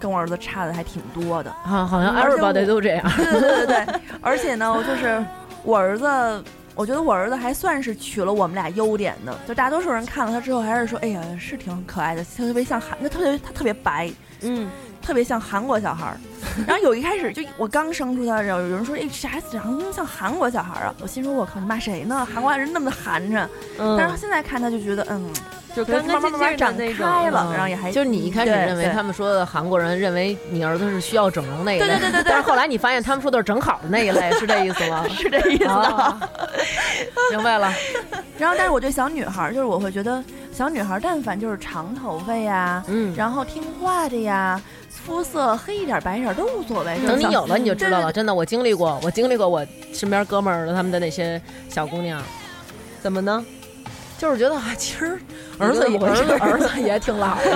跟我儿子差的还挺多的。好，好像 everybody 都这样。对对对对对，而且呢，我就是我儿子。我觉得我儿子还算是取了我们俩优点的，就大多数人看了他之后还是说，哎呀，是挺可爱的，特别像韩，他特别他特别白，嗯，特别像韩国小孩儿。然后有一开始就我刚生出他的时候，有人说，哎，这孩子长得像韩国小孩儿啊！我心说，我靠，你骂谁呢？韩国人那么的寒碜。嗯但是现在看他就觉得，嗯，就慢慢干干净慢慢长开了，嗯然后也还就是你一开始认为他们说的韩国人认为你儿子是需要整容那一类，对对对对对但是后来你发现他们说的是整好的那一类，是这意思吗？是这意思。啊 明白了，然后，但是我对小女孩儿，就是我会觉得小女孩儿，但凡就是长头发呀，嗯。然后听话的呀，肤色黑一点白一点都无所谓。等你有了你就知道了，真的，我经历过，我经历过我身边哥们儿的他们的那些小姑娘，怎么呢？就是觉得啊，其实 儿子也儿子儿子也挺老的，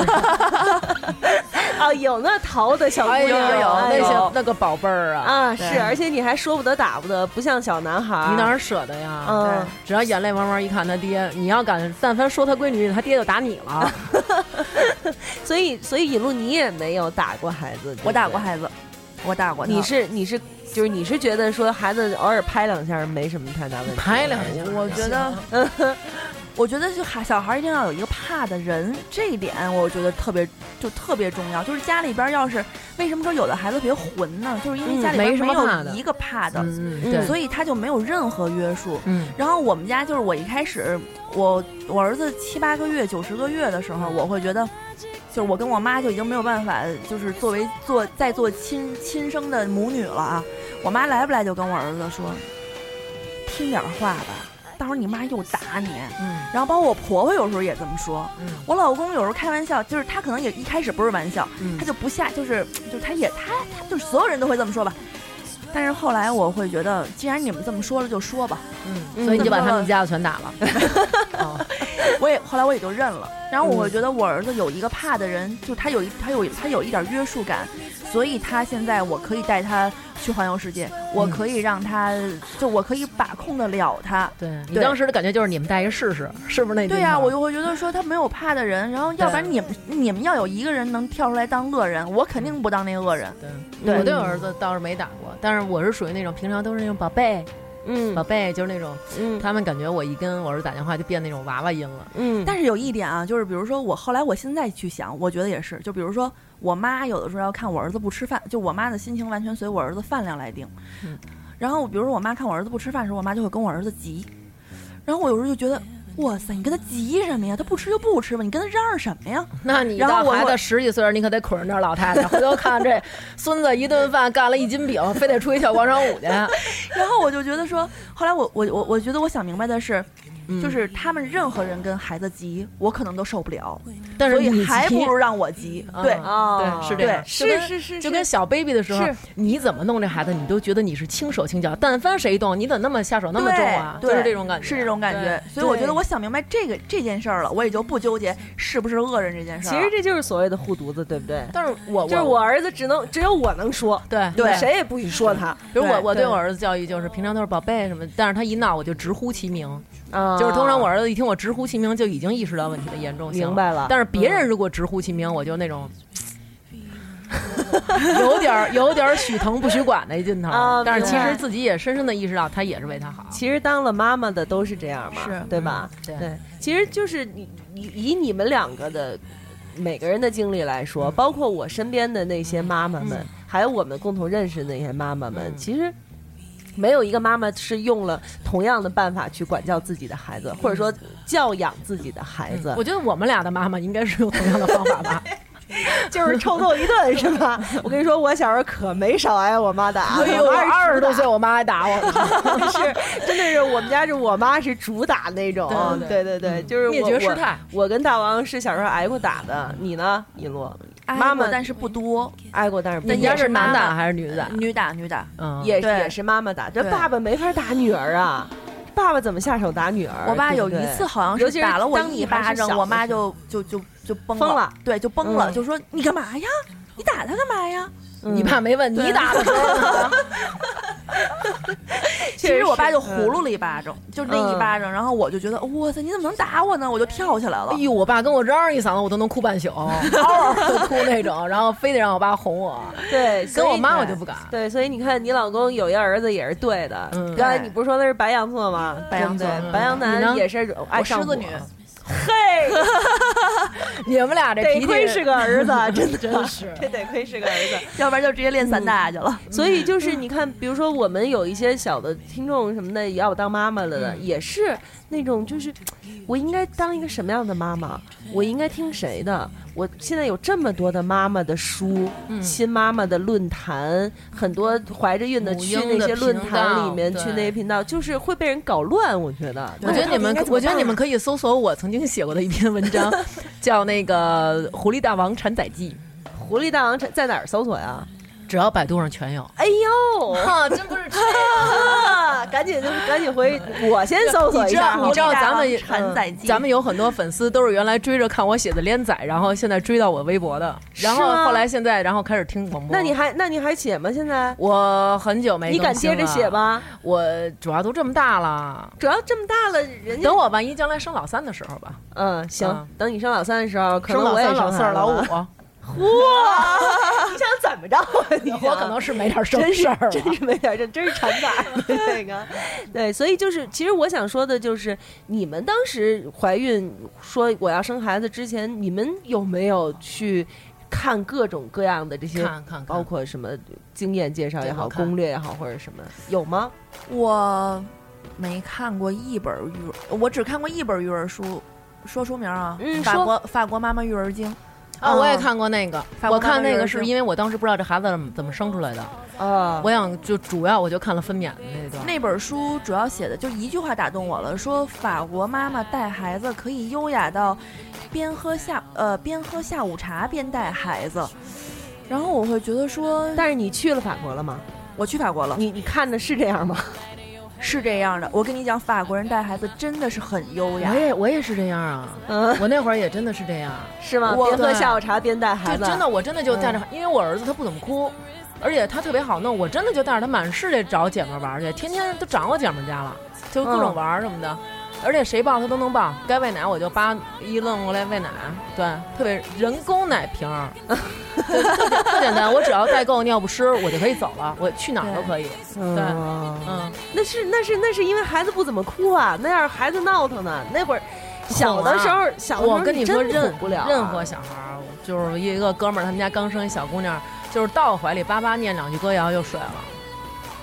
啊，有那淘的小姑娘，有那哎呦些那个宝贝儿啊，啊，是，而且你还说不得打不得，不像小男孩儿。你哪儿舍得呀？嗯，只要眼泪汪汪一看他爹，你要敢但凡说他闺女，他爹就打你了。所以所以尹路你也没有打过孩子，我打过孩子，我打过。你是你是就是你是觉得说孩子偶尔拍两下没什么太大问题，拍两下我觉得，我觉得就孩小孩一定要有一个怕的人，这一点我觉得特别就特别重要。就是家里边要是为什么说有的孩子特别混呢？就是因为嗯家里边没有一个怕的，嗯，嗯对，所以他就没有任何约束。嗯然后我们家就是我一开始，我我儿子七八个月、九十个月的时候，我会觉得，就是我跟我妈就已经没有办法，就是作为做再做亲亲生的母女了啊。我妈来不来就跟我儿子说，听点话吧，到时候你妈又打你。嗯然后包括我婆婆有时候也这么说，嗯我老公有时候开玩笑，就是他可能也一开始不是玩笑，嗯他就不下，就是就是他也他他就是所有人都会这么说吧。但是后来我会觉得，既然你们这么说了，就说吧。嗯，所以你就把他们家的全打了。哦 我也后来我也就认了。然后我会觉得我儿子有一个怕的人，就他有一他有他有一点约束感，所以他现在我可以带他去环游世界，我可以让他就我可以把控得了他。对你当时的感觉就是你们带一试试，是不是那？对呀、我就会觉得说他没有怕的人，然后要不然你们你们要有一个人能跳出来当恶人，我肯定不当那恶人。对，对我对我儿子倒是没打过，但是我是属于那种平常都是那种宝贝嗯宝贝，就是那种嗯他们感觉我一跟我儿子打电话就变那种娃娃音了。嗯，但是有一点啊，就是比如说我后来我现在去想，我觉得也是，就比如说我妈有的时候要看我儿子不吃饭，就我妈的心情完全随我儿子饭量来定。嗯，然后比如说我妈看我儿子不吃饭的时候，我妈就会跟我儿子急，然后我有时候就觉得。哇塞，你跟他急什么呀？他不吃就不吃吧，你跟他嚷嚷什么呀？那你然后我我到孩子十几岁儿，你可得捆着那老太太，回头看这孙子一顿饭干了一斤饼，非得出去跳广场舞去。然后我就觉得说，后来我我我我觉得我想明白的是，嗯就是他们任何人跟孩子急，我可能都受不了，但是所以你还不如让我急。啊对，哦对是这样，对就跟是是是就跟小 baby 的时候，你怎么弄这孩子，你都觉得你是轻手轻脚，但凡谁动，你怎么那么下手那么重啊？就是这种感觉，是这种感觉。所以我觉得我想明白这个这件事儿了，我也就不纠结是不是恶人这件事儿。其实这就是所谓的护犊子，对不对？但是我就是我儿子只能只有我能说，对对谁也不许说他。比如我我对我儿子教育就是平常都是宝贝什么，但是他一闹我就直呼其名，啊就是通常我儿子一听我直呼其名就已经意识到问题的严重性，明。白了，但是别人如果直呼其名，我就那种有点儿有点儿许疼不许管那劲头啊，但是其实自己也深深的意识到，他也是为他好。其实当了妈妈的都是这样嘛，是对吧？对对，其实就是你以以你们两个的每个人的经历来说，包括我身边的那些妈妈们，嗯还有我们共同认识的那些妈妈们，嗯其实。没有一个妈妈是用了同样的办法去管教自己的孩子，或者说教养自己的孩子，我觉得我们俩的妈妈应该是用同样的方法吧。就是臭揍一顿，是吧？我跟你说，我小时候可没少挨我妈打，哎呦，我二十多岁我妈还打我呢。是真的是我们家是我妈是主打那种，对对对对，就是灭绝师太，我跟大王是小时候挨过打的，你呢，一洛？挨妈妈过但是不多，挨过，但是不那你家是男打还是女的打？女打女打。嗯，对也也是妈妈打，这爸爸没法打女儿啊，爸爸怎么下手打女儿？我爸有一次好像是打了我一巴掌，我妈就就就就崩了对，就崩了，嗯就说你干嘛呀？你打他干嘛呀？你爸没问你对打的时候呢？其实我爸就是葫芦了一巴掌，就那一嗯巴掌，然后我就觉得哇塞，你怎么能打我呢？我就跳起来了哎。呦，我爸跟我嚷一嗓子，我都能哭半宿，嗷嗷的哭那种，然后非得让我爸哄我。对，跟我妈我就不敢。对，所以你看，你老公有一儿子也是对的。嗯刚才你不是说他是白羊座吗？白羊座白羊男也是爱狮子女，嘿，你们俩 这得亏是个儿子，真的。真是。这得亏是个儿子。要不然就直接练散打去了。所以就是你看，比如说我们有一些小的听众什么的，也要当妈妈了的，嗯。也是那种就是我应该当一个什么样的妈妈？我应该听谁的？我现在有这么多的妈妈的书，嗯新妈妈的论坛，很多怀着孕的去那些论坛里面，去那些频道，就是会被人搞乱。我觉得，我觉得你们我觉得你们可以搜索我曾经写过的一篇文章，叫那个《狐狸大王产仔记狐狸大王在在哪儿搜索呀？》，只要百度上全有。哎呦，哈，真不是吹啊 赶紧赶紧回，我先搜索一下你知道。咱们产崽记，咱们有很多粉丝都是原来追着看我写的连载，然后现在追到我微博的，然后后来现在然后开始听广播。那你还那你还写吗？现在我很久没你敢更新接着写了？吗？我主要都这么大了，主要这么大了，人家等我万一将来生老三的时候吧，嗯行嗯，等你生老三的时候，可能我也生、老四、老五了，哇，你想怎么着啊？你我可能是没点生真事儿。真是没点儿，这真是馋崽儿那个。对，所以就是，其实我想说的就是，你们当时怀孕说我要生孩子之前，你们有没有去看各种各样的这些，看看包括什么经验介绍也好、攻略也好，或者什么有吗？我没看过一本育儿，我只看过一本儿育儿书，说书名啊，法国法国妈妈育儿经。啊，我也看过那个，我看那个是因为我当时不知道这孩子怎么怎么生出来的，啊，我想就主要我就看了分娩的那段。那本书主要写的就一句话打动我了，说法国妈妈带孩子可以优雅到边喝下呃边喝下午茶边带孩子。然后我会觉得说，但是你去了法国了吗？我去法国了，你你看的是这样吗？是这样的。我跟你讲，法国人带孩子真的是很优雅我。也我也是这样啊，嗯，我那会儿也真的是这样，是吗？边喝下午茶边带孩子，就真的我真的就带着，因为我儿子他不怎么哭，而且他特别好弄，我真的就带着他满世界找姐们儿玩儿去，天天都长我姐们儿家了，就各种玩儿什么的。而且谁抱他都能抱，该喂奶我就扒一愣过来喂奶，对，特别人工奶瓶儿，就特简特简单，我只要带够尿不湿，我就可以走了，我去哪儿都可以。嗯对嗯，那是那是那是因为孩子不怎么哭啊，那样孩子闹腾呢。那会儿小的时候，小的时候我跟你说，真任哄不了啊任何小孩儿，就是一个哥们儿，他们家刚生一小姑娘，就是到我怀里叭叭念两句歌谣就睡了。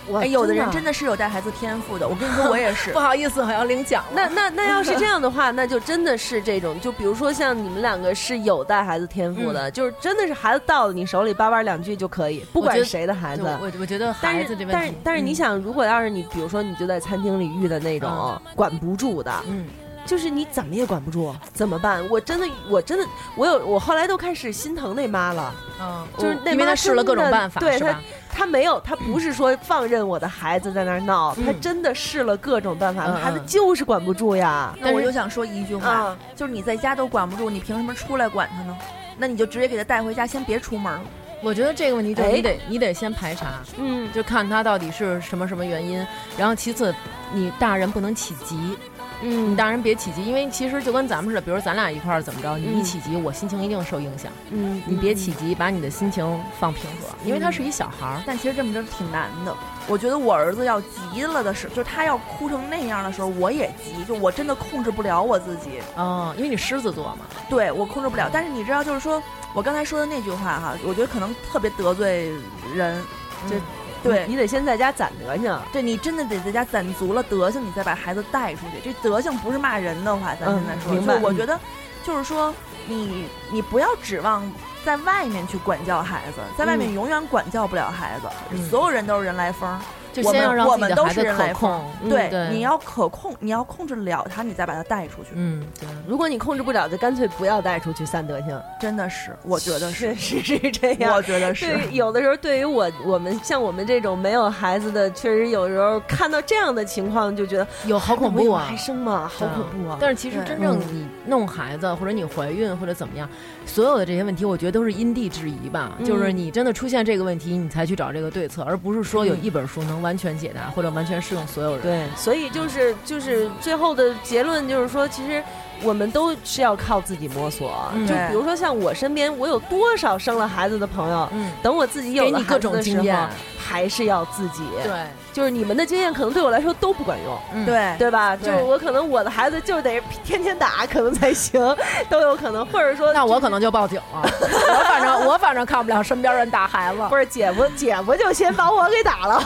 我哎，有的人真的是有带孩子天赋的。我跟你说，我也是不。好意思，我要领奖了。那那那要是这样的话，那就真的是这种，就比如说像你们两个是有带孩子天赋的，就是真的是孩子到了你手里叭叭两句就可以，不管是谁的孩子。我我觉得但是孩子这问题，但是但是你嗯，想，如果要是你，比如说你就在餐厅里遇的那种管不住的，嗯，就是你怎么也管不住，怎么办？我真的，我真的，我有，我后来都开始心疼那妈了。嗯，就是那妈试了各种办法，对是吧？他没有，他不是说放任我的孩子在那儿闹，嗯他真的试了各种办法，嗯孩子嗯就是管不住呀。那我就想说一句话，啊，就是你在家都管不住，你凭什么出来管他呢？那你就直接给他带回家，先别出门。我觉得这个问题就是哎你得你得先排查，嗯，就看他到底是什么什么原因，然后其次你大人不能起急。嗯你大人别起急，因为其实就跟咱们似的，比如咱俩一块儿怎么着，你一嗯起急，我心情一定受影响。嗯你别起急，把你的心情放平和，因为他是一小孩儿。但其实这么着挺难的。我觉得我儿子要急了的时候，就是他要哭成那样的时候，我也急，就我真的控制不了我自己。嗯，因为你狮子座嘛，对我控制不了。但是你知道，就是说我刚才说的那句话哈，我觉得可能特别得罪人。这对你得先在家攒德行。对，你真的得在家攒足了德行，你再把孩子带出去。这德行不是骂人的话，咱现在说，我觉得，就是说你你不要指望。在外面去管教孩子，在外面嗯永远管教不了孩子。嗯所有人都是人来疯，我就先要让我们都是人来子可控对，你要可控，你要控制了他，你再把他带出去。嗯，对，如果你控制不了，就干脆不要带出去散德性。真的是，我觉得是，是是这样我。觉得是。对，有的时候对于我我们像我们这种没有孩子的，确实有时候看到这样的情况，就觉得有好恐怖啊还！生吗？好恐怖啊！但是其实真正你弄孩子，或者你怀孕或者怎么样，所有的这些问题，我觉得都是因地制宜吧。嗯就是你真的出现这个问题，你才去找这个对策，而不是说有嗯一本书能完全解答或者完全适用所有人。对，所以就是就是最后的结论就是说，其实我们都是要靠自己摸索。嗯就比如说像我身边，我有多少生了孩子的朋友，嗯，等我自己有了孩给你各种子的时候经验，还是要自己。对，就是你们的经验可能对我来说都不管用。嗯，对对吧？对就是我可能我的孩子就得天天打，可能才行，都有可能，或者说那我可能就报警了。我反正我反正看不了身边人打孩子。不是姐夫，姐夫就先把我给打了。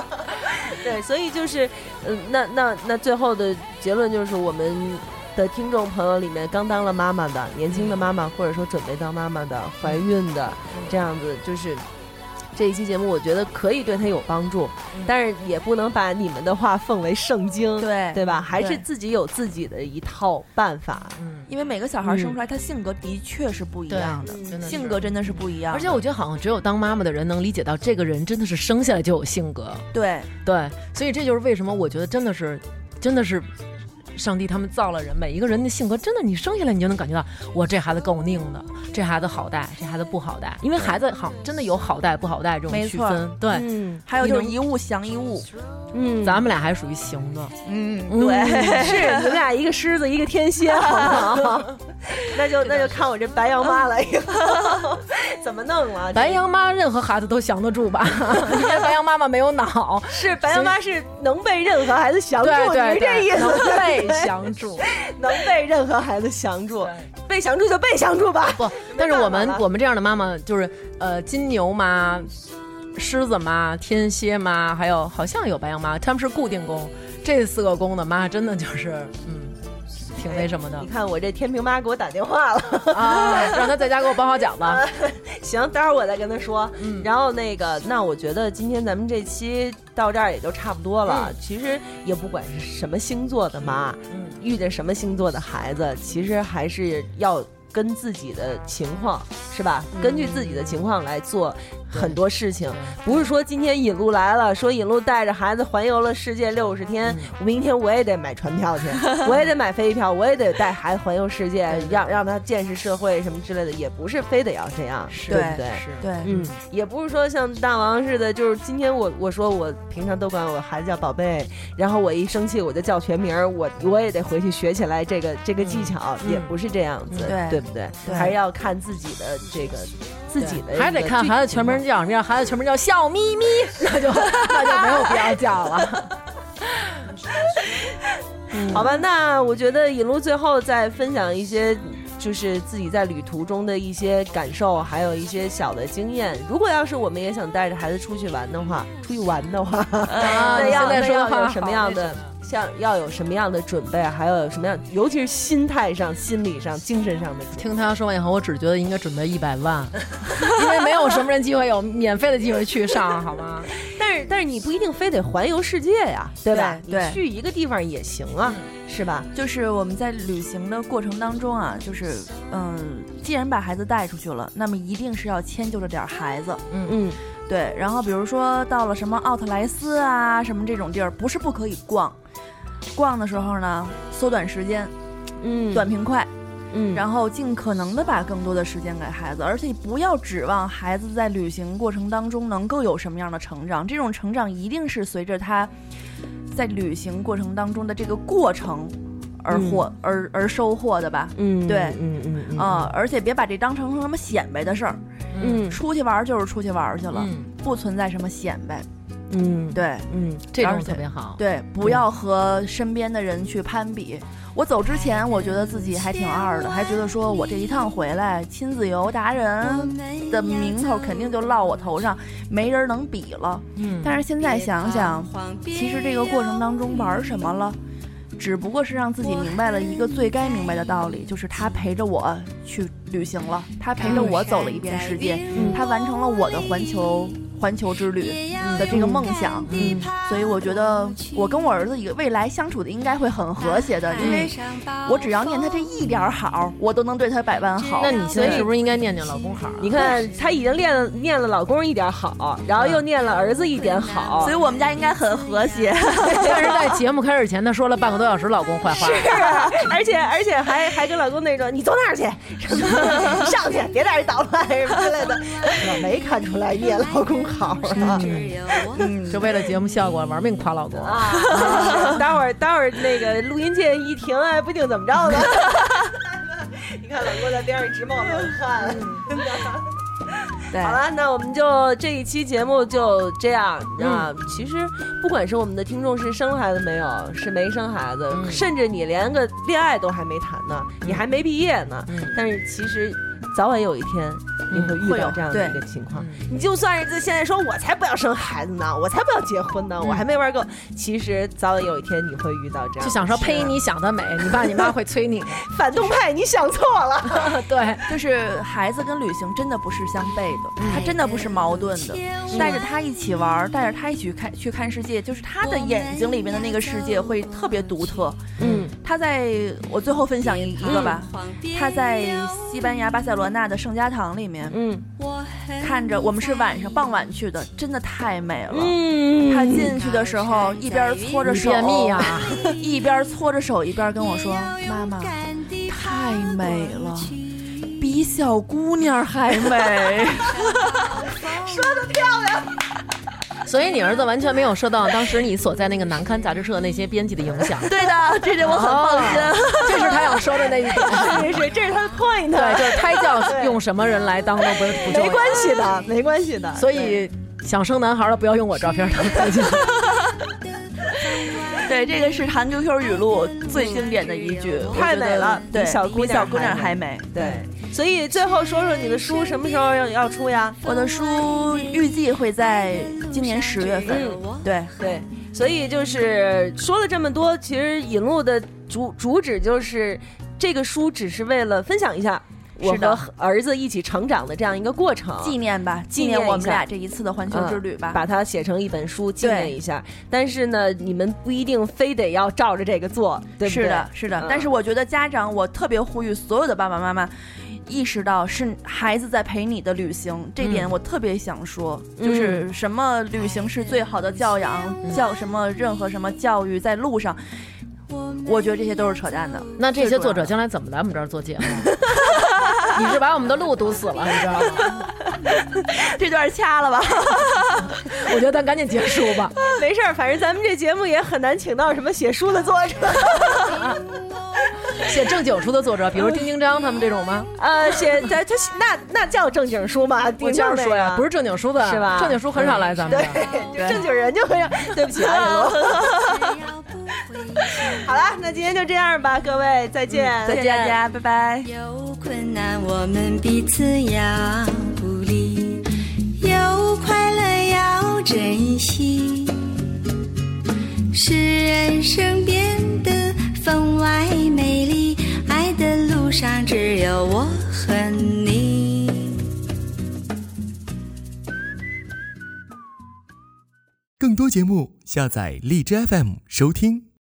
对，所以就是，嗯、那那那最后的结论就是，我们的听众朋友里面刚当了妈妈的、年轻的妈妈，或者说准备当妈妈的、怀孕的，这样子就是。这一期节目，我觉得可以对他有帮助，但是也不能把你们的话奉为圣经，对对吧？还是自己有自己的一套办法。嗯，因为每个小孩生出来，他性格的确是不一样的，真的性格真的是不一样。而且我觉得好像只有当妈妈的人能理解到这个人真的是生下来就有性格。对对，所以这就是为什么我觉得真的是，真的是。上帝他们造了人，每一个人的性格真的，你生下来你就能感觉到，我这孩子够拧的，这孩子好带，这孩子不好带，因为孩子好真的有好带不好带这种区分。对，嗯还有就是一物降一物，嗯，咱们俩还属于行的，嗯，嗯对，是你们俩一个狮子，一个天蝎，好不好？那就那就看我这白羊妈了，以后。怎么弄了？白羊妈任何孩子都降得住吧，因为白羊妈妈没有脑，是白羊妈是能被任何孩子降住，对对你是这意，思？能被降住。能被任何孩子降住，被降住就被降住吧。不，但是我们我们这样的妈妈就是呃金牛妈、狮子妈、天蝎妈，还有好像有白羊妈，他们是固定宫，这四个宫的妈真的就是嗯，挺那什么的你看我这天平妈给我打电话了，啊，让她在家给我包好饺子。行，待会儿我再跟他说。嗯然后那个，那我觉得今天咱们这期到这儿也就差不多了。其实也不管是什么星座的妈，嗯遇见什么星座的孩子，其实还是要跟自己的情况是吧？根据自己的情况来做很多事情，不是说今天引路来了，说引路带着孩子环游了世界六十天，我明天我也得买船票去，我也得买飞机票，我也得带孩子环游世界，让让他见识社会什么之类的，也不是非得要这样，对不对？是，对，嗯，也不是说像大王似的，就是今天我我说我平常都管我孩子叫宝贝，然后我一生气我就叫全名，我我也得回去学起来这个这个技巧，嗯也不是这样子，嗯对不对？对还是要看自己的这个自己的，还得看孩子全名。叫什么样，孩子全名叫笑眯眯，那就 那就没有必要叫了。好吧，那我觉得引路最后再分享一些。就是自己在旅途中的一些感受，还有一些小的经验。如果要是我们也想带着孩子出去玩的话，出去玩的话，啊那要 那你现在说的要有什么样的，像要有什么样的准备，还要有什么样，尤其是心态上、心理上、精神上的准备。听他说完以后，我只觉得应该准备一百万，因为没有什么人机会有免费的机会去上，好吗？但是，但是你不一定非得环游世界呀，对吧？对对你去一个地方也行啊，是吧？就是我们在旅行的过程当中啊，就是嗯，既然把孩子带出去了，那么一定是要迁就着点儿孩子，嗯嗯对。然后比如说到了什么奥特莱斯啊，什么这种地儿，不是不可以逛，逛的时候呢，缩短时间，嗯。短平快，嗯。然后尽可能的把更多的时间给孩子，而且不要指望孩子在旅行过程当中能够有什么样的成长，这种成长一定是随着他在旅行过程当中的这个过程而获、而而收获的吧。嗯，对。嗯嗯嗯。啊、而且别把这当成什么显摆的事儿，嗯。出去玩就是出去玩去了，嗯，不存在什么显摆。嗯，对嗯这种特别好。对，不要和身边的人去攀比。我走之前，我觉得自己还挺二的，还觉得说我这一趟回来，亲子游达人的名头肯定就落我头上，没人能比了。嗯，但是现在想想，其实这个过程当中玩什么了，只不过是让自己明白了一个最该明白的道理，就是他陪着我去旅行了，他陪着我走了一遍世界，嗯他完成了我的环球环球之旅的这个梦想。嗯所以我觉得我跟我儿子一个未来相处的应该会很和谐的，因为我只要念他这一点好，我都能对他百般好。那你现在是不是应该念念老公好啊？你看，他已经念了念了老公一点好，然后又念了儿子一点好，所以我们家应该很和谐。但是在节目开始前，他说了半个多小时老公坏话。是啊，而且而且还还跟老公那种，你坐那儿去，上去，别在这捣乱什么之类的。我没看出来念老公好啊。嗯，就为了节目效果玩命夸老公。啊，待会儿待会儿那个录音键一停啊，不定怎么着呢。你看老公在边上直冒冷汗。对，好了，那我们就这一期节目就这样啊。其实不管是我们的听众是生孩子没有，是没生孩子，嗯甚至你连个恋爱都还没谈呢，你还没毕业呢，嗯但是其实早晚有一天你会遇到这样的一个情况。嗯你就算是现在说我才不要生孩子呢，我才不要结婚呢，我还没玩够，其实早晚有一天你会遇到这样。就想说呸，你想得美，你爸你妈会催你。反动派，你想错了。对，就是孩子跟旅行真的不是相悖的，他真的不是矛盾的。带着他一起玩，带着他一起去看去看世界，就是他的眼睛里面的那个世界会特别独特。嗯他在我最后分享一一个吧，他在西班牙巴塞罗那的圣家堂里面嗯看着，我们是晚上傍晚去的，真的太美了。嗯他进去的时候，一边搓着手？一边搓着手，一边跟我说：“妈妈，太美了，比小姑娘还美。所以你儿子完全没有受到当时你所在那个南刊杂志社那些编辑的影响”。对的，这点我很放心。这是他想说的那一点。是是，这是他的 point。对，就是胎教用什么人来当都不不重要。没关系的，没关系的。所以想生男孩的不要用我照片当 胎教。对，这个是韩 QQ 语录最经典的一句，太美了对，比小姑娘小姑娘还还美。对，所以最后说说你的书什么时候要要出呀？我的书预计会在今年十月份。对，对，所以就是说了这么多，其实引路的主主旨就是这个书只是为了分享一下我和儿子一起成长的这样一个过程，纪念吧，纪纪念我们俩这一次的环球之旅吧。把它写成一本书纪念一下。但是呢，你们不一定非得要照着这个做，对不对？是的，是的。嗯但是我觉得家长，我特别呼吁所有的爸爸妈妈。意识到是孩子在陪你的旅行，这点我特别想说，嗯就是什么旅行是最好的教养，教什么任何什么教育在路上，我觉得这些都是扯淡的。那这些作者将来怎么来我们这儿做节目？你是把我们的路堵死了，你知道吗？这段掐了吧？我觉得咱赶紧结束吧。没事儿，反正咱们这节目也很难请到什么写书的作者。写正经书的作者，比如丁丁章他们这种吗？呃，写他他那那叫正经书吗？我就是说呀，不是是正经书的，是吧正经书很少来咱们对正经人就会让。对不起啊。好了，那今天就这样吧，各位再见，再见大家，拜拜。有困难我们彼此要鼓励，有快乐要珍惜，使人生变得分外美丽。爱的路上只有我和你。更多节目，下载荔枝 FM 收听。